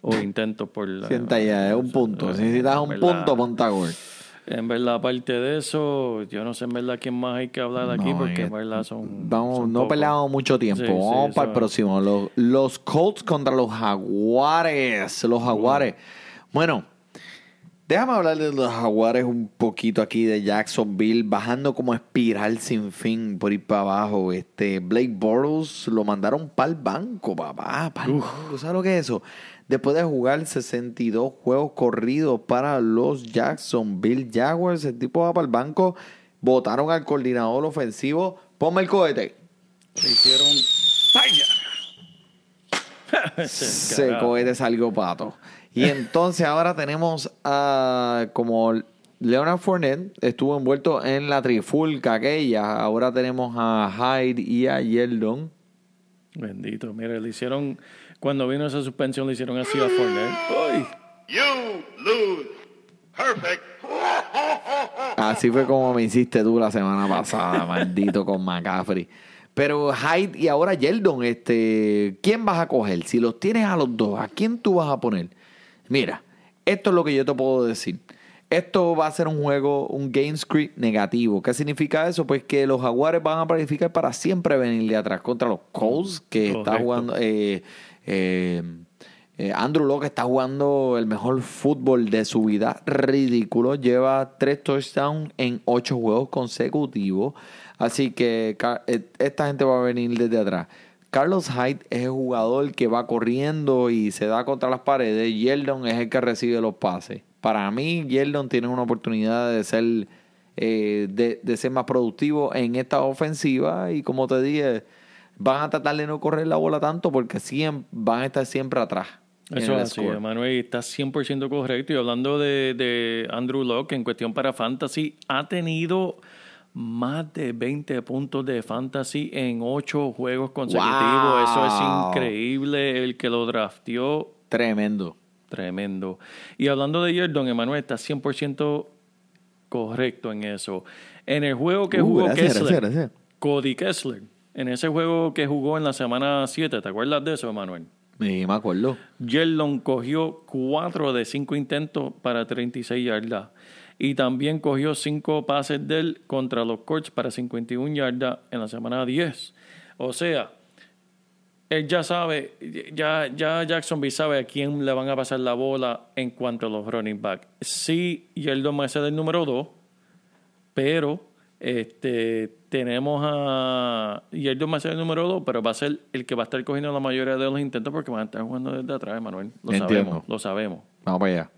O intentos por la... Sienta ya, es un punto. Si necesitas un punto, ponte a Gore. En verdad, aparte de eso, yo no sé en verdad quién más hay que hablar aquí, No, porque eh, en verdad son. Vamos, son no peleamos mucho tiempo. Sí, Vamos para el próximo. Los, los Colts contra los Jaguares. Los Jaguares. Bueno, déjame hablar de los Jaguares un poquito aquí de Jacksonville, bajando como espiral sin fin por ir para abajo. Este Blake Bortles lo mandaron para el banco, papá. Para el banco. ¿Sabes lo que es eso? Después de jugar 62 juegos corridos para los Jacksonville Jaguars, el tipo va para el banco. Votaron al coordinador ofensivo. Ponme el cohete. Le hicieron. ¡Vaya! Se cohete salió pato. Y entonces ahora tenemos a como Leonard Fournette estuvo envuelto en la trifulca aquella. Ahora tenemos a Hyde y a Yeldon. Bendito, mire, le hicieron. Cuando vino esa suspensión, le hicieron así a Fournette. You lose. Perfect. Así fue como me hiciste tú la semana pasada, maldito con McCaffrey. Pero Hyde y ahora Yeldon, este, ¿quién vas a coger? Si los tienes a los dos, ¿a quién tú vas a poner? Mira, esto es lo que yo te puedo decir. Esto va a ser un juego, un game script negativo. ¿Qué significa eso? Pues que los Jaguares van a planificar para siempre venir de atrás contra los Colts, que está jugando. eh, eh, eh, Andrew Locke está jugando el mejor fútbol de su vida. Ridículo. Lleva tres touchdowns en ocho juegos consecutivos. Así que eh, esta gente va a venir desde atrás. Carlos Hyde es el jugador que va corriendo y se da contra las paredes. Yeldon es el que recibe los pases. Para mí, Yeldon tiene una oportunidad de ser, eh, de ser más productivo en esta ofensiva. Y como te dije, van a tratar de no correr la bola tanto porque siempre, van a estar siempre atrás. Eso es así. Manuel, está 100% correcto. Y hablando de, de Andrew Locke, en cuestión para fantasy, ha tenido más de 20 puntos de fantasy en 8 juegos consecutivos. Eso es increíble. El que lo drafteó, Tremendo. tremendo. Y hablando de Yeldon, Emanuel, está 100% correcto en eso. En el juego que Uh, jugó gracias, Kessler, gracias, gracias. Cody Kessler, en ese juego que jugó en la semana 7, ¿te acuerdas de eso, Emanuel? Sí, me acuerdo. Yeldon cogió 4 de 5 intentos para 36 yardas. Y también cogió 5 pases de él contra los Colts para 51 yardas en la semana 10. O sea, él ya sabe, ya, ya Jacksonville sabe a quién le van a pasar la bola en cuanto a los running back. Sí, Yeldon va a ser el número 2, pero este, tenemos a Yerdo Maceo el número 2, pero va a ser el que va a estar cogiendo la mayoría de los intentos porque van a estar jugando desde atrás, Manuel. Lo Entiendo. sabemos, lo sabemos. Vamos para allá.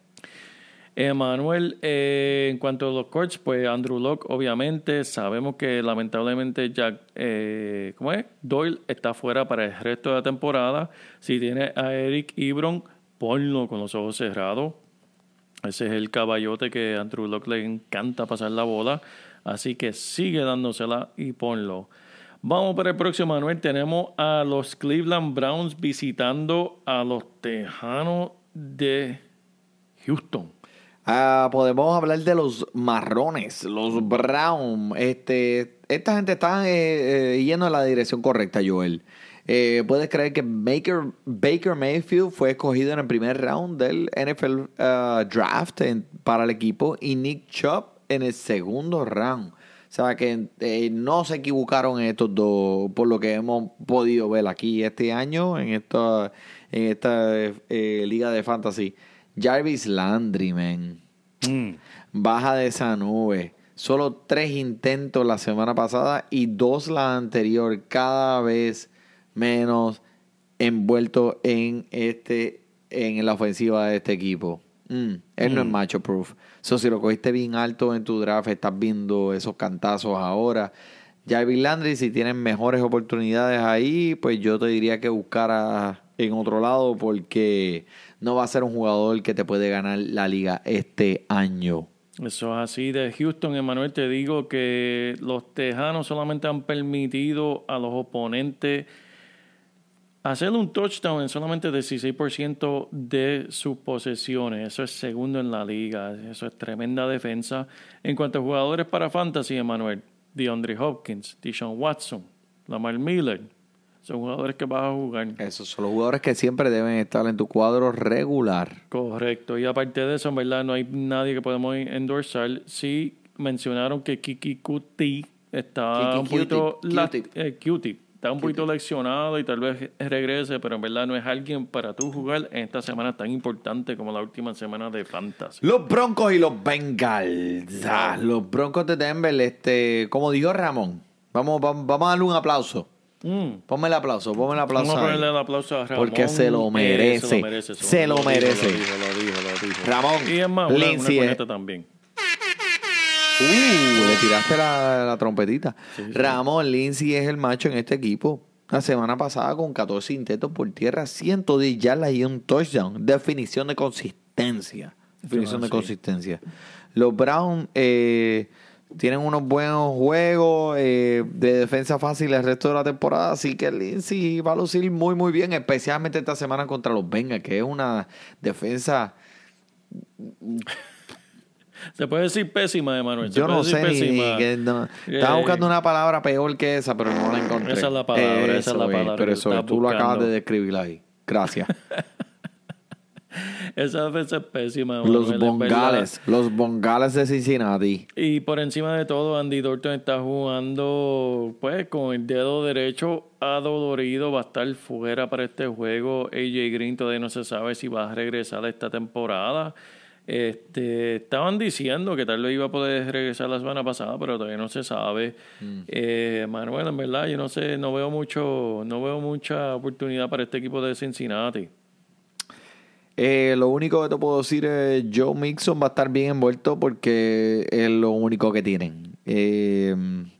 Emanuel, eh, en cuanto a los courts, pues Andrew Locke, obviamente, sabemos que lamentablemente Jack, eh, ¿cómo es? Doyle está fuera para el resto de la temporada. Si tiene a Eric Ibron, ponlo con los ojos cerrados. Ese es el caballote que a Andrew Locke le encanta pasar la bola. Así que sigue dándosela y ponlo. Vamos para el próximo, Manuel. Tenemos a los Cleveland Browns visitando a los Tejanos de Houston. Ah, podemos hablar de los marrones, los brown. Este, esta gente está eh, eh, yendo en la dirección correcta, Joel. Eh, Puedes creer que Baker, Baker Mayfield fue escogido en el primer round del NFL ah, draft para el equipo y Nick Chubb en el segundo round. O sea que eh, no se equivocaron estos dos, por lo que hemos podido ver aquí este año en esta, en esta eh, liga de fantasy. Jarvis Landry, man. Baja de esa nube. Solo tres intentos la semana pasada y dos la anterior. Cada vez menos envuelto en este en la ofensiva de este equipo. Mm, él no es macho proof. So, si lo cogiste bien alto en tu draft, estás viendo esos cantazos ahora. Jarvis Landry, si tienen mejores oportunidades ahí, pues yo te diría que buscara en otro lado porque no va a ser un jugador que te puede ganar la liga este año. Eso es así. De Houston, Emanuel, te digo que los Tejanos solamente han permitido a los oponentes hacer un touchdown en solamente 16% de sus posesiones. Eso es segundo en la liga. Eso es tremenda defensa. En cuanto a jugadores para fantasy, Emanuel, DeAndre Hopkins, Deshaun Watson, Lamar Miller, son jugadores que vas a jugar. Esos son los jugadores que siempre deben estar en tu cuadro regular. Correcto. Y aparte de eso, en verdad, no hay nadie que podemos endorsar. Sí mencionaron que Kiki Kuti está Kiki un poquito... Q-tip. eh. Está un poquito leccionado y tal vez regrese, pero en verdad no es alguien para tú jugar en esta semana tan importante como la última semana de Fantasy. Los Broncos y los Bengals. Ah, los Broncos de Denver, este, como dijo Ramón, vamos, vamos, vamos a darle un aplauso. Mm. Ponme el aplauso, ponme el aplauso. Vamos a ponerle el aplauso a Ramón. Porque se lo Eh, merece. se lo merece. Se lo merece. Ramón, Y es más, una, Lindsay, eh. también. Uh, le tiraste la, la trompetita. Ramón Lindsay es el macho en este equipo. La semana pasada con 14 intentos por tierra, 110 yardas y un touchdown. Definición de consistencia. Definición de sí. consistencia. Los Browns eh, tienen unos buenos juegos eh, de defensa fácil el resto de la temporada, así que Lindsay va a lucir muy muy bien, especialmente esta semana contra los Bengals, que es una defensa Se puede decir pésima, Emanuel. Yo no sé ni, que no- Eh, Estaba buscando una palabra peor que esa, pero no la encontré. Esa es la palabra, esa es la Eso palabra Pero eso, tú lo acabas de describir ahí. Gracias. Esa defensa es pésima. los Manuel, bongales. Los bongales de Cincinnati. Y por encima de todo, Andy Dalton está jugando pues con el dedo derecho adolorido. Va a estar fuera para este juego. AJ Green todavía no se sabe si va a regresar esta temporada. Este, estaban diciendo que tal vez iba a poder regresar la semana pasada, pero todavía no se sabe. Eh, Manuel, en verdad, yo no sé, no veo mucho, no veo mucha oportunidad para este equipo de Cincinnati. Eh, lo único que te puedo decir es Joe Mixon va a estar bien envuelto porque es lo único que tienen. Eh,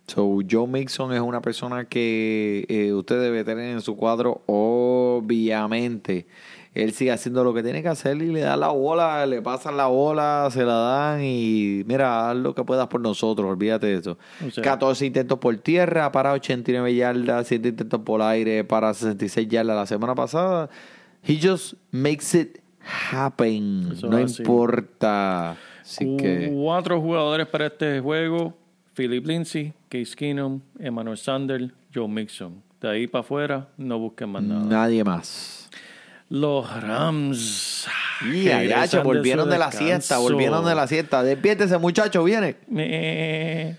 so, Joe Mixon es una persona que eh, usted debe tener en su cuadro, obviamente. Él sigue haciendo lo que tiene que hacer y le da la bola, le pasan la bola, se la dan y mira, haz lo que puedas por nosotros, olvídate de eso. O sea- 14 intentos por tierra para 89 yardas, 7 intentos por aire para 66 yardas la semana pasada. He just makes it happen. No así. importa. Así que Cuatro jugadores para este juego: Philip Lindsay, Case Keenum, Emmanuel Sander, Joe Mixon. De ahí para afuera, no busquen más nada. nadie más. Los Rams. Y allá, regresan volvieron de la siesta, volvieron de la siesta. Despiértese, muchacho, viene. Eh,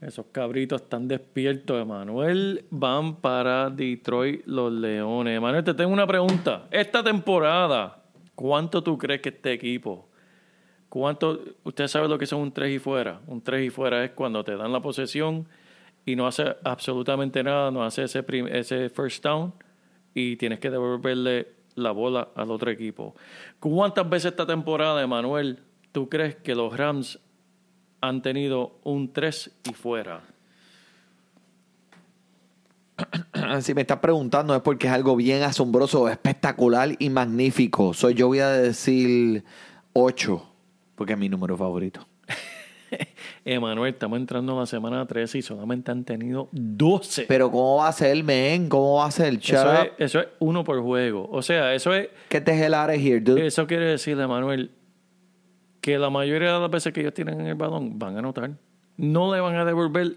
Esos cabritos están despiertos, Emanuel. Van para Detroit los Leones. Emanuel, te tengo una pregunta. Esta temporada, ¿cuánto tú crees que este equipo? ¿Cuánto? Usted sabe lo que son un 3 y fuera. Un 3 y fuera es cuando te dan la posesión y no hace absolutamente nada, no hace ese, ese first down y tienes que devolverle la bola al otro equipo. ¿Cuántas veces esta temporada, Emanuel, tú crees que los Rams han tenido un 3 y fuera? Si me estás preguntando es porque es algo bien asombroso, espectacular y magnífico. Soy yo voy a decir 8, porque es mi número favorito. Emanuel, estamos entrando a la semana 13 y solamente han tenido 12. Pero ¿cómo va a ser, men? ¿Cómo va a ser? Eso, es, eso es uno por juego. O sea, eso es Get the hell out of here, dude. Eso quiere decir, Emanuel, que la mayoría de las veces que ellos tienen el balón van a anotar. No le van a devolver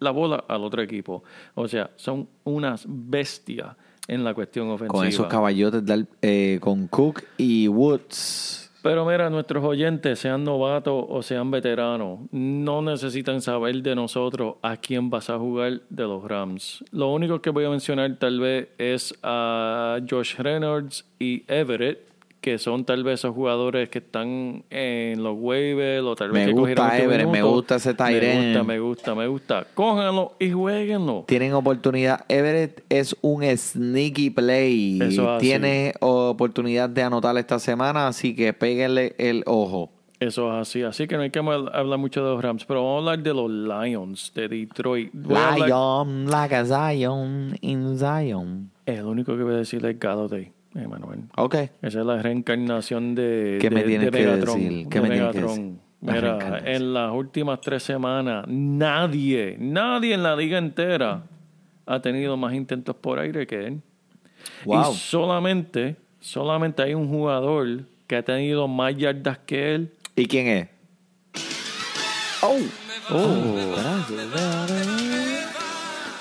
la bola al otro equipo. O sea, son unas bestias en la cuestión ofensiva. con esos caballotes del- eh, con Cook y Woods. Pero mira, nuestros oyentes, sean novatos o sean veteranos, no necesitan saber de nosotros a quién vas a jugar de los Rams. Lo único que voy a mencionar tal vez es a Josh Reynolds y Everett, que son tal vez esos jugadores que están en los waivers o tal vez Me que gusta último Everett, me gusta ese tight Me gusta, me gusta, me gusta. Cójanlo y jueguenlo. Tienen oportunidad. Everett es un sneaky play. Eso es así. Tiene oportunidad de anotar esta semana, así que péguenle el ojo. Eso es así. Así que no hay que hablar mucho de los Rams, pero vamos a hablar de los Lions de Detroit. Voy Lion, like a Zion, in Zion. El único que voy a decir es Galladay, Emanuel. Ok. Esa es la reencarnación de, ¿Qué me de- tienes de que Megatron, decir? ¿Qué de me que decir? Mira, en las últimas tres semanas, nadie, nadie en la liga entera ha tenido más intentos por aire que él. Wow. Y solamente, solamente hay un jugador que ha tenido más yardas que él. ¿Y quién es? Oh.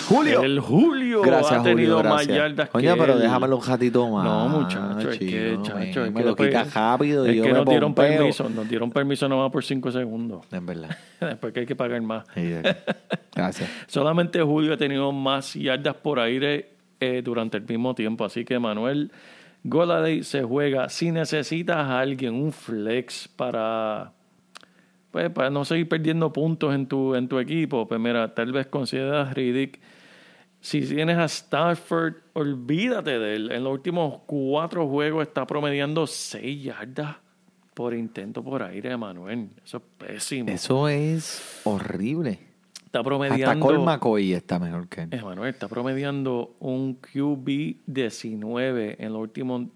Julio. El Julio Gracias, ha tenido Julio, más yardas Coño, que pero él. déjamelo un ratito más. No, muchacho, es que, chacho, es que lo quitas rápido y Es yo que me nos dieron permiso, nos dieron permiso nomás por cinco segundos. Es verdad. Después que hay que pagar más. Sí, Gracias. Solamente Julio ha tenido más yardas por aire eh, durante el mismo tiempo. Así que Manuel Goladay se juega. Si necesitas a alguien, un flex para, pues, para no seguir perdiendo puntos en tu, en tu equipo, pues mira, tal vez consideras Riddick. Si tienes a Stafford, olvídate de él. En los últimos cuatro juegos está promediando seis yardas por intento por aire, Manuel. Eso es pésimo. Eso es horrible. Está promediando. Hasta Cole McCoy está mejor que él. Emanuel está promediando un QB 19 en los últimos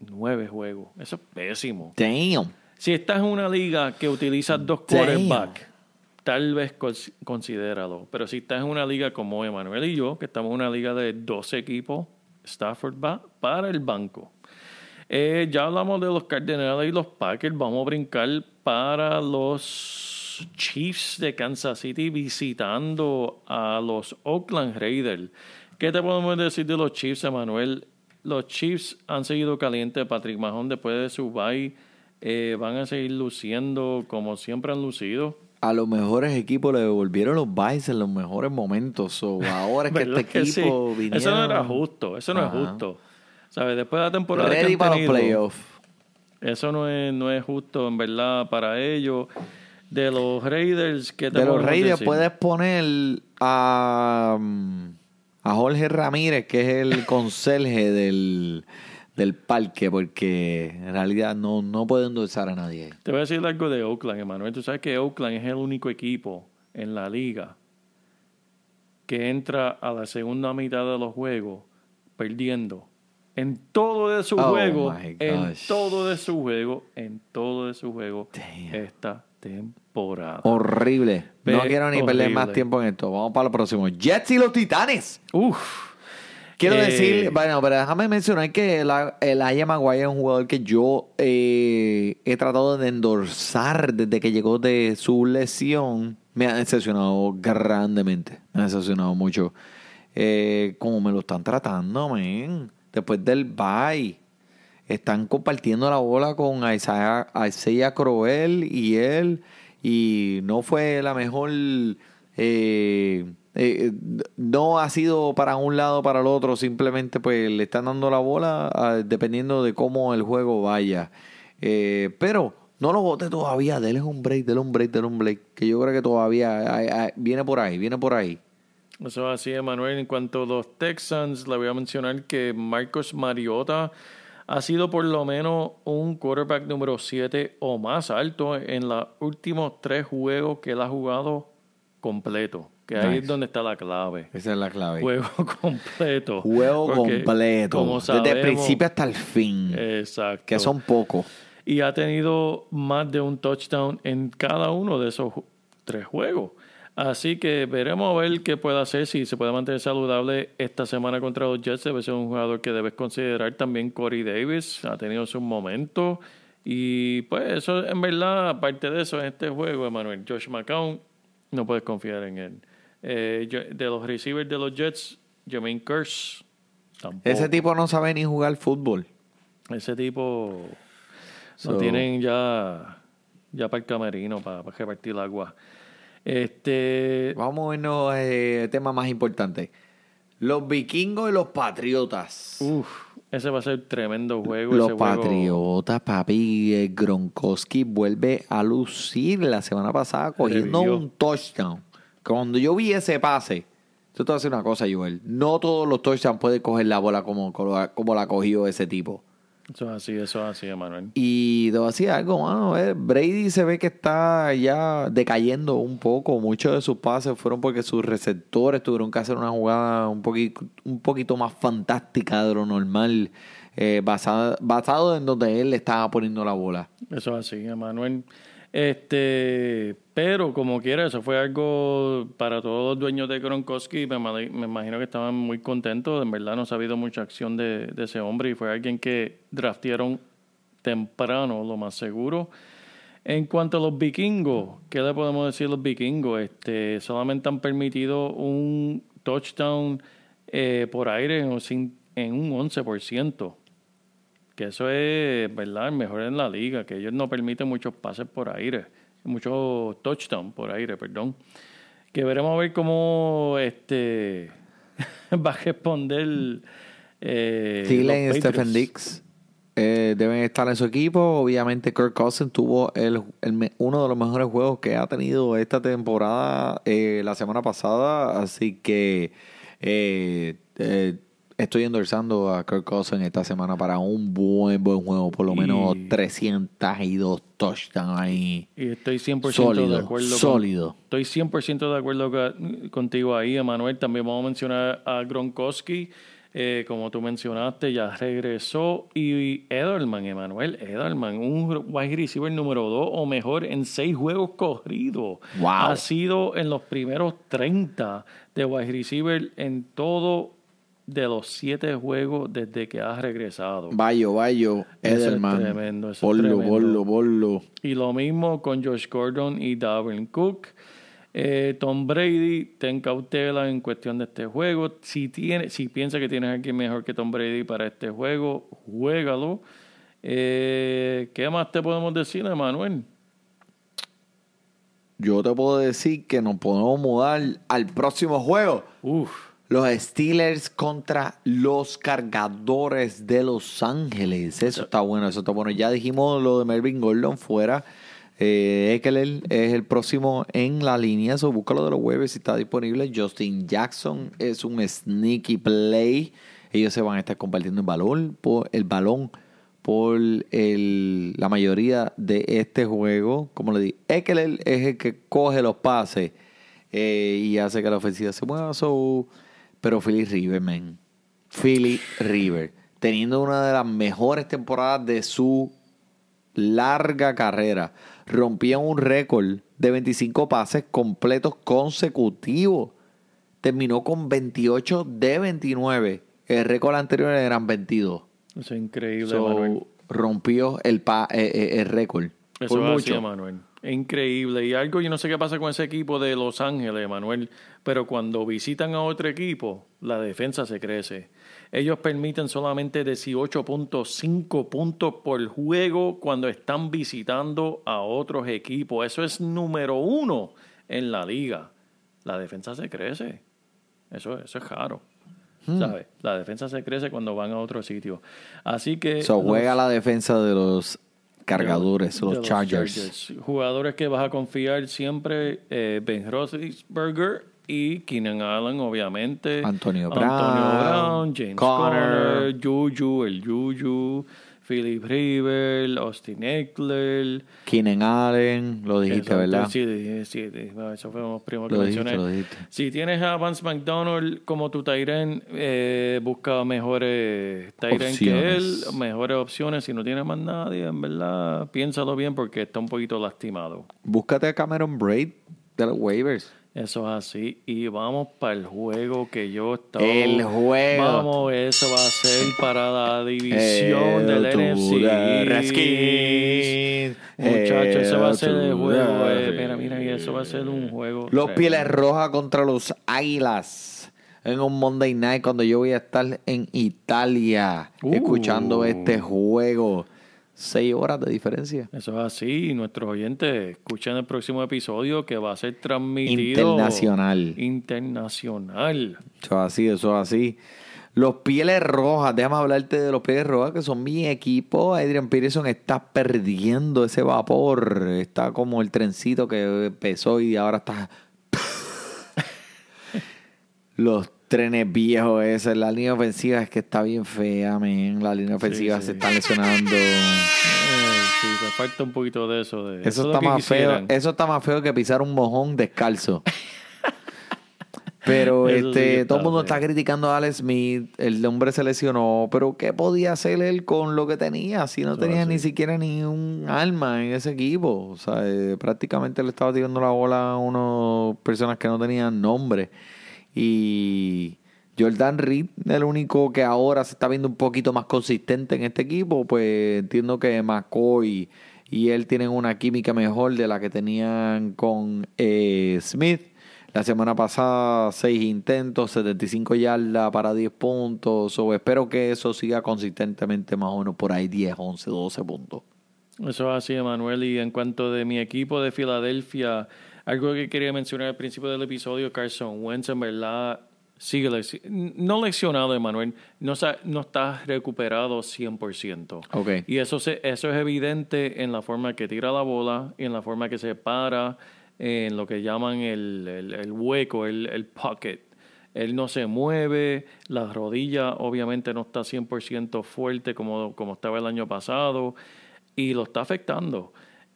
nueve juegos. Eso es pésimo. Damn. Si estás en una liga que utiliza dos quarterbacks, tal vez cons- considéralo. Pero si estás en una liga como Emanuel y yo, que estamos en una liga de 12 equipos, Stafford va para el banco. Eh, ya hablamos de los Cardenales y los Packers. Vamos a brincar para los Chiefs de Kansas City visitando a los Oakland Raiders. ¿Qué te podemos decir de los Chiefs, Emanuel? Los Chiefs han seguido caliente. Patrick Mahon después de su bye eh, van a seguir luciendo como siempre han lucido. A los mejores equipos le devolvieron los buys en los mejores momentos. So, ahora es que este ¿Verdad que sí? equipo vinieron Eso no era justo. Eso no Ajá. es justo. ¿Sabes? Después de la temporada que ready han para los playoffs. Eso no es, no es justo, en verdad, para ellos. De los Raiders, ¿qué te De los Raiders decir? puedes poner a, mm, a Jorge Ramírez, que es el conserje del, del parque, porque en realidad no, no puede endulzar a nadie. Te voy a decir algo de Oakland, Emanuel. Tú sabes que Oakland es el único equipo en la liga que entra a la segunda mitad de los juegos perdiendo. En todo de su Oh, juego, en todo de su juego, en todo de su juego Damn. esta temporada. Horrible. No quiero ni perder más tiempo en esto. Vamos para lo próximo. Jets y los Titanes. Uf. Quiero Eh, decir, bueno, pero déjame mencionar que la- el Aya Maguire es un jugador que yo eh, he tratado de endorsar desde que llegó de su lesión. Me ha decepcionado grandemente. Me ha decepcionado mucho. Eh, como me lo están tratando, men. Después del bye. Están compartiendo la bola con Isaiah, Isaiah Crowell y él. Y no fue la mejor. eh, eh, no ha sido para un lado o para el otro. Simplemente pues le están dando la bola dependiendo de cómo el juego vaya. Eh, pero no lo vote todavía. Dele un break, dele un break, dele un break. Que yo creo que todavía ah, viene por ahí, viene por ahí. Eso es así, Emanuel. En cuanto a los Texans, le voy a mencionar que Marcos Mariota ha sido por lo menos un quarterback número 7 o más alto en los últimos tres juegos que él ha jugado completo. Que ahí es donde está la clave. Esa es la clave. Juego completo. Juego Porque, completo. como desde el principio hasta el fin. Exacto. que son pocos. y ha tenido más de un touchdown en cada uno de esos tres juegos. Así que veremos a ver qué puede hacer, si se puede mantener saludable esta semana contra los Jets. Debe ser un jugador que debes considerar también Corey Davis. Ha tenido sus momentos. Y pues eso, en verdad, aparte de eso, en este juego, Emanuel, Josh McCown, no puedes confiar en él. Eh, yo- de los receivers de los Jets, Jermaine Curse, tampoco. Ese tipo no sabe ni jugar fútbol. Ese tipo So- no tienen ya, ya para el camerino, para, para repartir el agua. Este, Vamos a vernos eh, tema más importante. Los vikingos y los patriotas. uf, ese va a ser tremendo juego. los ese juego. patriotas, papi. eh, Gronkowski vuelve a lucir la semana pasada cogiendo Revivió. un touchdown. Cuando yo vi ese pase, yo te voy a decir una cosa, Joel. No todos los touchdowns pueden coger la bola como, como la cogió ese tipo. Eso es así, eso es así, Emanuel. Y te voy a decir algo, mano. a ver, Brady se ve que está ya decayendo un poco. Muchos de sus pases fueron porque sus receptores tuvieron que hacer una jugada un poquito, un poquito más fantástica de lo normal, eh, basado en donde él le estaba poniendo la bola. Eso es así, Emanuel. Este, pero como quiera, eso fue algo para todos los dueños de Gronkowski. Me, me imagino que estaban muy contentos. En verdad no se ha habido mucha acción de, ese hombre y fue alguien que draftearon temprano, lo más seguro. En cuanto a los vikingos, ¿qué le podemos decir a los vikingos? Este, solamente han permitido un touchdown eh, por aire en un en un 11%. Que eso es, ¿verdad? El mejor en la liga, que ellos no permiten muchos pases por aire, muchos touchdowns por aire, perdón. Que veremos a ver cómo este va a responder. Eh, Thielen y Stephen. Dix eh, deben estar en su equipo. Obviamente, Kirk Cousins tuvo el, el uno de los mejores juegos que ha tenido esta temporada eh, la semana pasada. Así que eh, eh, estoy endorsando a Kirk Cousins esta semana para un buen, buen juego. Por lo Y- menos 302 touchdowns ahí. Y estoy 100% Sólido, de acuerdo. con- sólido. estoy 100% de acuerdo contigo ahí, Emanuel. También vamos a mencionar a Gronkowski. eh, como tú mencionaste, ya regresó. Y Edelman, Emanuel, Edelman, un wide receiver número 2 o mejor en seis juegos corridos. Wow. Ha sido en los primeros 30 de wide receiver en todo de los siete juegos desde que ha regresado. Bayo, Bayo, Eso es Edelman. tremendo, eso es Ponlo, tremendo. ponlo. Y lo mismo con Josh Gordon y Dalvin Cook. Eh, Tom Brady, ten cautela en cuestión de este juego. Si, tiene, si piensa que tienes alguien mejor que Tom Brady para este juego, juégalo. Eh, ¿Qué más te podemos decir, Emanuel? Yo te puedo decir que nos podemos mudar al próximo juego. Uf, Los Steelers contra los cargadores de Los Ángeles. Eso está bueno, eso está bueno. Ya dijimos lo de Melvin Gordon fuera. Eh, Eckler es el próximo en la línea. Búscalo de los webs si está disponible. Justin Jackson es un sneaky play. Ellos se van a estar compartiendo el balón por el balón por el- la mayoría de este juego. Como le di, Eckler es el que coge los pases eh, y hace que la ofensiva se mueva. Pero Philly River, man. Philly River. Teniendo una de las mejores temporadas de su larga carrera. Rompían un récord de 25 pases completos consecutivos. Terminó con 28 de 29. El récord anterior eran 22. eso es increíble, So, Emanuel. rompió el, pa- eh, eh, el récord. Eso por mucho. así, Emanuel. Increíble. Y algo, yo no sé qué pasa con ese equipo de Los Ángeles, Emanuel, pero cuando visitan a otro equipo, la defensa se crece. Ellos permiten solamente 18.5 puntos por juego cuando están visitando a otros equipos. Eso es número uno en la liga. La defensa se crece. Eso, eso es raro. Hmm. ¿Sabes? La defensa se crece cuando van a otro sitio. Así que. So, los- juega la defensa de los cargadores, los, Chargers. Jugadores que vas a confiar siempre, eh, Ben Roethlisberger y Keenan Allen, obviamente. Antonio Antonio Brown, Brown, James. Conner, Juju, el Juju, Philip Rivers, Austin Eckler. Keenan Allen, lo dijiste, Eso, ¿verdad? Sí, sí, sí, no, eso fue los primos que dijiste, mencioné. lo dijiste. Si tienes a Vance McDonald como tu Tyren, eh, busca mejores Tyren que él, mejores opciones. Si no tienes más nadie, en verdad, piénsalo bien porque está un poquito lastimado. Búscate a Cameron Braid de los waivers. Eso es así. Y vamos para el juego que yo estaba. El juego. Vamos, eso va a ser para la división El del NFC. Muchachos, eso va a ser el juego. eh. Mira, mira, y eso va a ser un juego. Los tremendo. Pieles Rojas contra los Águilas. En un Monday Night cuando yo voy a estar en Italia Uh. escuchando este juego. Seis horas de diferencia. Eso es así. Nuestros oyentes escuchan el próximo episodio que va a ser transmitido. Internacional. Internacional. Eso es así, eso es así. Los Pieles Rojas, déjame hablarte de los Pieles Rojas, que son mi equipo. Adrian Peterson está perdiendo ese vapor. Está como el trencito que empezó y ahora está. los trenes viejos, esa la línea ofensiva es que está bien fea, men. La línea ofensiva sí. se está lesionando. Eh, sí, me falta un poquito de eso. De, Eso es lo está más feo. Eso está más feo que pisar un mojón descalzo. Pero Eso sí este, todo el mundo está criticando a Alex Smith. El hombre se lesionó. Pero ¿qué podía hacer él con lo que tenía? Si no Eso tenía ni siquiera ni un alma en ese equipo. O sea, eh, prácticamente le estaba tirando la bola a unas personas que no tenían nombre. Y Jordan Reed, el único que ahora se está viendo un poquito más consistente en este equipo, pues entiendo que McCoy y él tienen una química mejor de la que tenían con eh, Smith. La semana pasada, seis intentos, 75 yardas para 10 puntos. O espero que eso siga consistentemente más o menos por ahí 10, 11, 12 puntos. Eso es así, Emanuel. Y en cuanto de mi equipo de Filadelfia, algo que quería mencionar al principio del episodio, Carson Wentz, en verdad, sigue no lesionado, Emanuel, no, no está recuperado 100%. Ok. Y eso, se, eso es evidente en la forma que tira la bola, y en la forma que se para, en lo que llaman el, el- el hueco, el, el pocket. Él no se mueve, la rodilla obviamente no está 100% fuerte como, como estaba el año pasado y lo está afectando.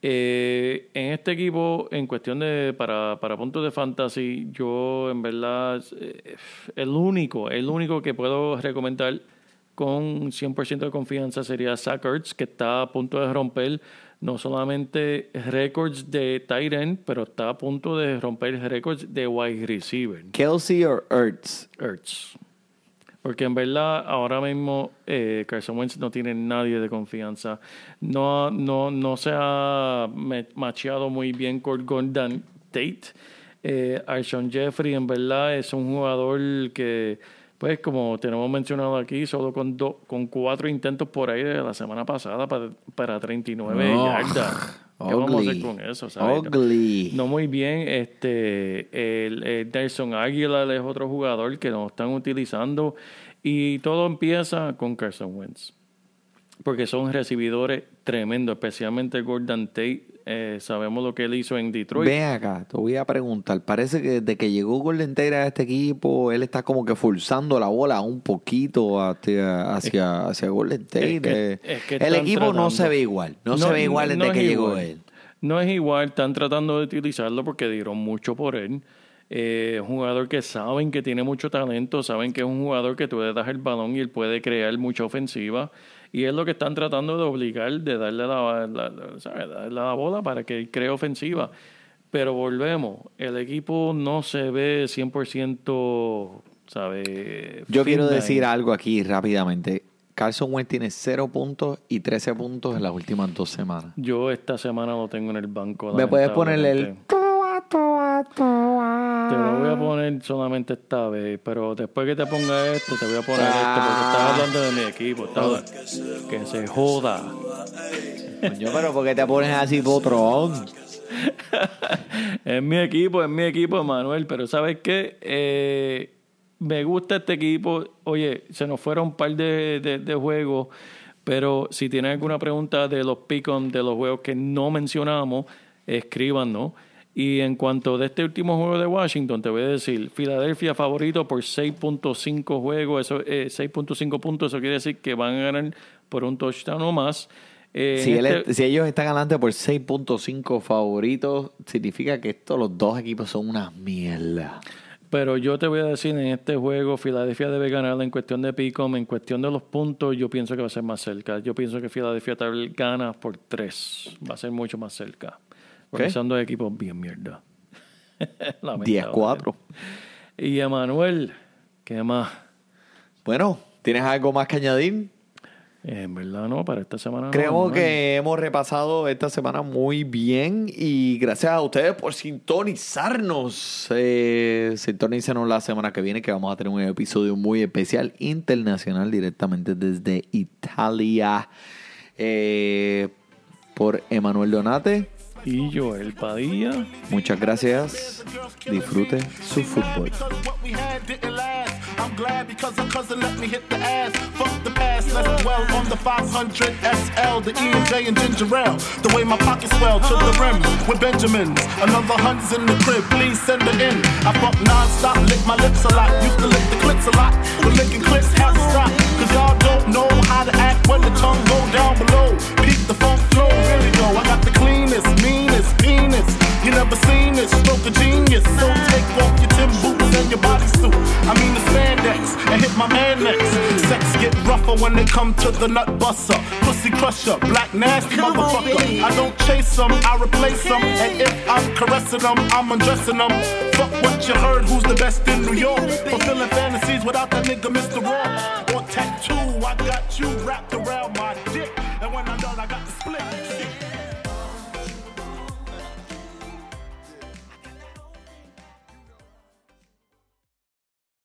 Eh, en este equipo, en cuestión de para, para puntos de fantasy, yo en verdad, eh, el único, el único que puedo recomendar con 100% de confianza sería Zach Ertz, que está a punto de romper no solamente récords de tight end, pero está a punto de romper récords de wide receiver. Kelsey o Ertz. Ertz. Porque en verdad ahora mismo eh, Carson Wentz no tiene nadie de confianza. No, no, no se ha macheado muy bien con Gordon Tate. Eh, Alshon Jeffrey en verdad es un jugador que, pues como tenemos mencionado aquí, solo con, do- con cuatro intentos por de la semana pasada para, para 39 No. yardas. ¿Qué vamos a hacer con eso? sabes? Ugly. No muy bien. Este, el, el Nelson Aguilar es otro jugador que nos están utilizando. Y todo empieza con Carson Wentz. Porque son recibidores tremendos, especialmente Gordon Tate. Eh, sabemos lo que él hizo en Detroit. Ven acá, te voy a preguntar. Parece que desde que llegó Golden Tate a este equipo, él está como que forzando la bola un poquito hacia, hacia, hacia Golden Tate. es que- es que el equipo no se ve igual. No, se ve igual desde no que llegó él. No es igual, están tratando de utilizarlo porque dieron mucho por él. Eh, un jugador que saben que tiene mucho talento, saben que es un jugador que tú le das el balón y él puede crear mucha ofensiva. Y es lo que están tratando de obligar, de darle la, la- la- ¿sabes? darle la bola para que cree ofensiva. Pero volvemos, el equipo no se ve 100%, ¿sabe? Yo quiero decir algo aquí rápidamente. Carson Wentz tiene 0 puntos y 13 puntos en las últimas dos semanas. Yo esta semana lo tengo en el banco. Me puedes ponerle el... Te lo voy a poner solamente esta vez, pero después que te ponga este, te voy a poner este, porque estás hablando de mi equipo. estás- que se joda. Coño, pero ¿por qué te pones así, potrón? es mi equipo, es mi equipo, Manuel, pero ¿sabes qué? Eh, me gusta este equipo. Oye, se nos fueron un par de, de- de juegos, pero si tienen alguna pregunta de los pick de los juegos que no mencionamos, escríbanos. Y en cuanto de este último juego de Washington, te voy a decir, Filadelfia favorito por 6.5 juegos, eso eh, 6.5 puntos, eso quiere decir que van a ganar por un touchdown o más. Eh, Si, en él- este- si ellos están adelante por 6.5 favoritos, significa que estos los dos equipos son una mierda. Pero yo te voy a decir, en este juego, Filadelfia debe ganar en cuestión de Picom, en cuestión de los puntos, yo pienso que va a ser más cerca. Yo pienso que Filadelfia tal vez gana por tres. Va a ser mucho más cerca. Porque son dos equipos bien mierda. Lamentable. 10-4. Y Emanuel, ¿qué más? Bueno, ¿tienes algo más que añadir? En verdad no, para esta semana no, no. que hemos repasado esta semana muy bien y gracias a ustedes por sintonizarnos. Eh, sintonícenos la semana que viene que vamos a tener un episodio muy especial internacional directamente desde Italia eh, por Emanuel Donate. Y Joel Padilla. Muchas gracias. Disfrute su fútbol. Because what we had didn't last. I'm glad because her cousin let me hit the ass. Fuck the past, let's dwell on the 500 SL, the E and J and ginger ale. The way my pockets swell to the rim with Benjamins. Another hundred's in the crib, please send it in. I fuck non-stop, lick my lips a lot. Used to lick the clips a lot. But licking clips has to stop. Cause y'all don't know how to act when the tongue go down below. Peak the funk flow, really go. I got the cleanest, meanest penis. You never seen this, stroke of genius. So take off your Tim boots and your bodysuit. I mean the spandex and hit my man next. Sex get rougher when they come to the nut buster. Pussy crusher, black nasty motherfucker. I don't chase them, I replace them. And if I'm caressing them, I'm undressing them. Fuck what you heard, who's the best in New York? Fulfilling fantasies without that nigga Mr. Raw. Tattoo, I got you wrapped around my dick. And when I'm done, I got.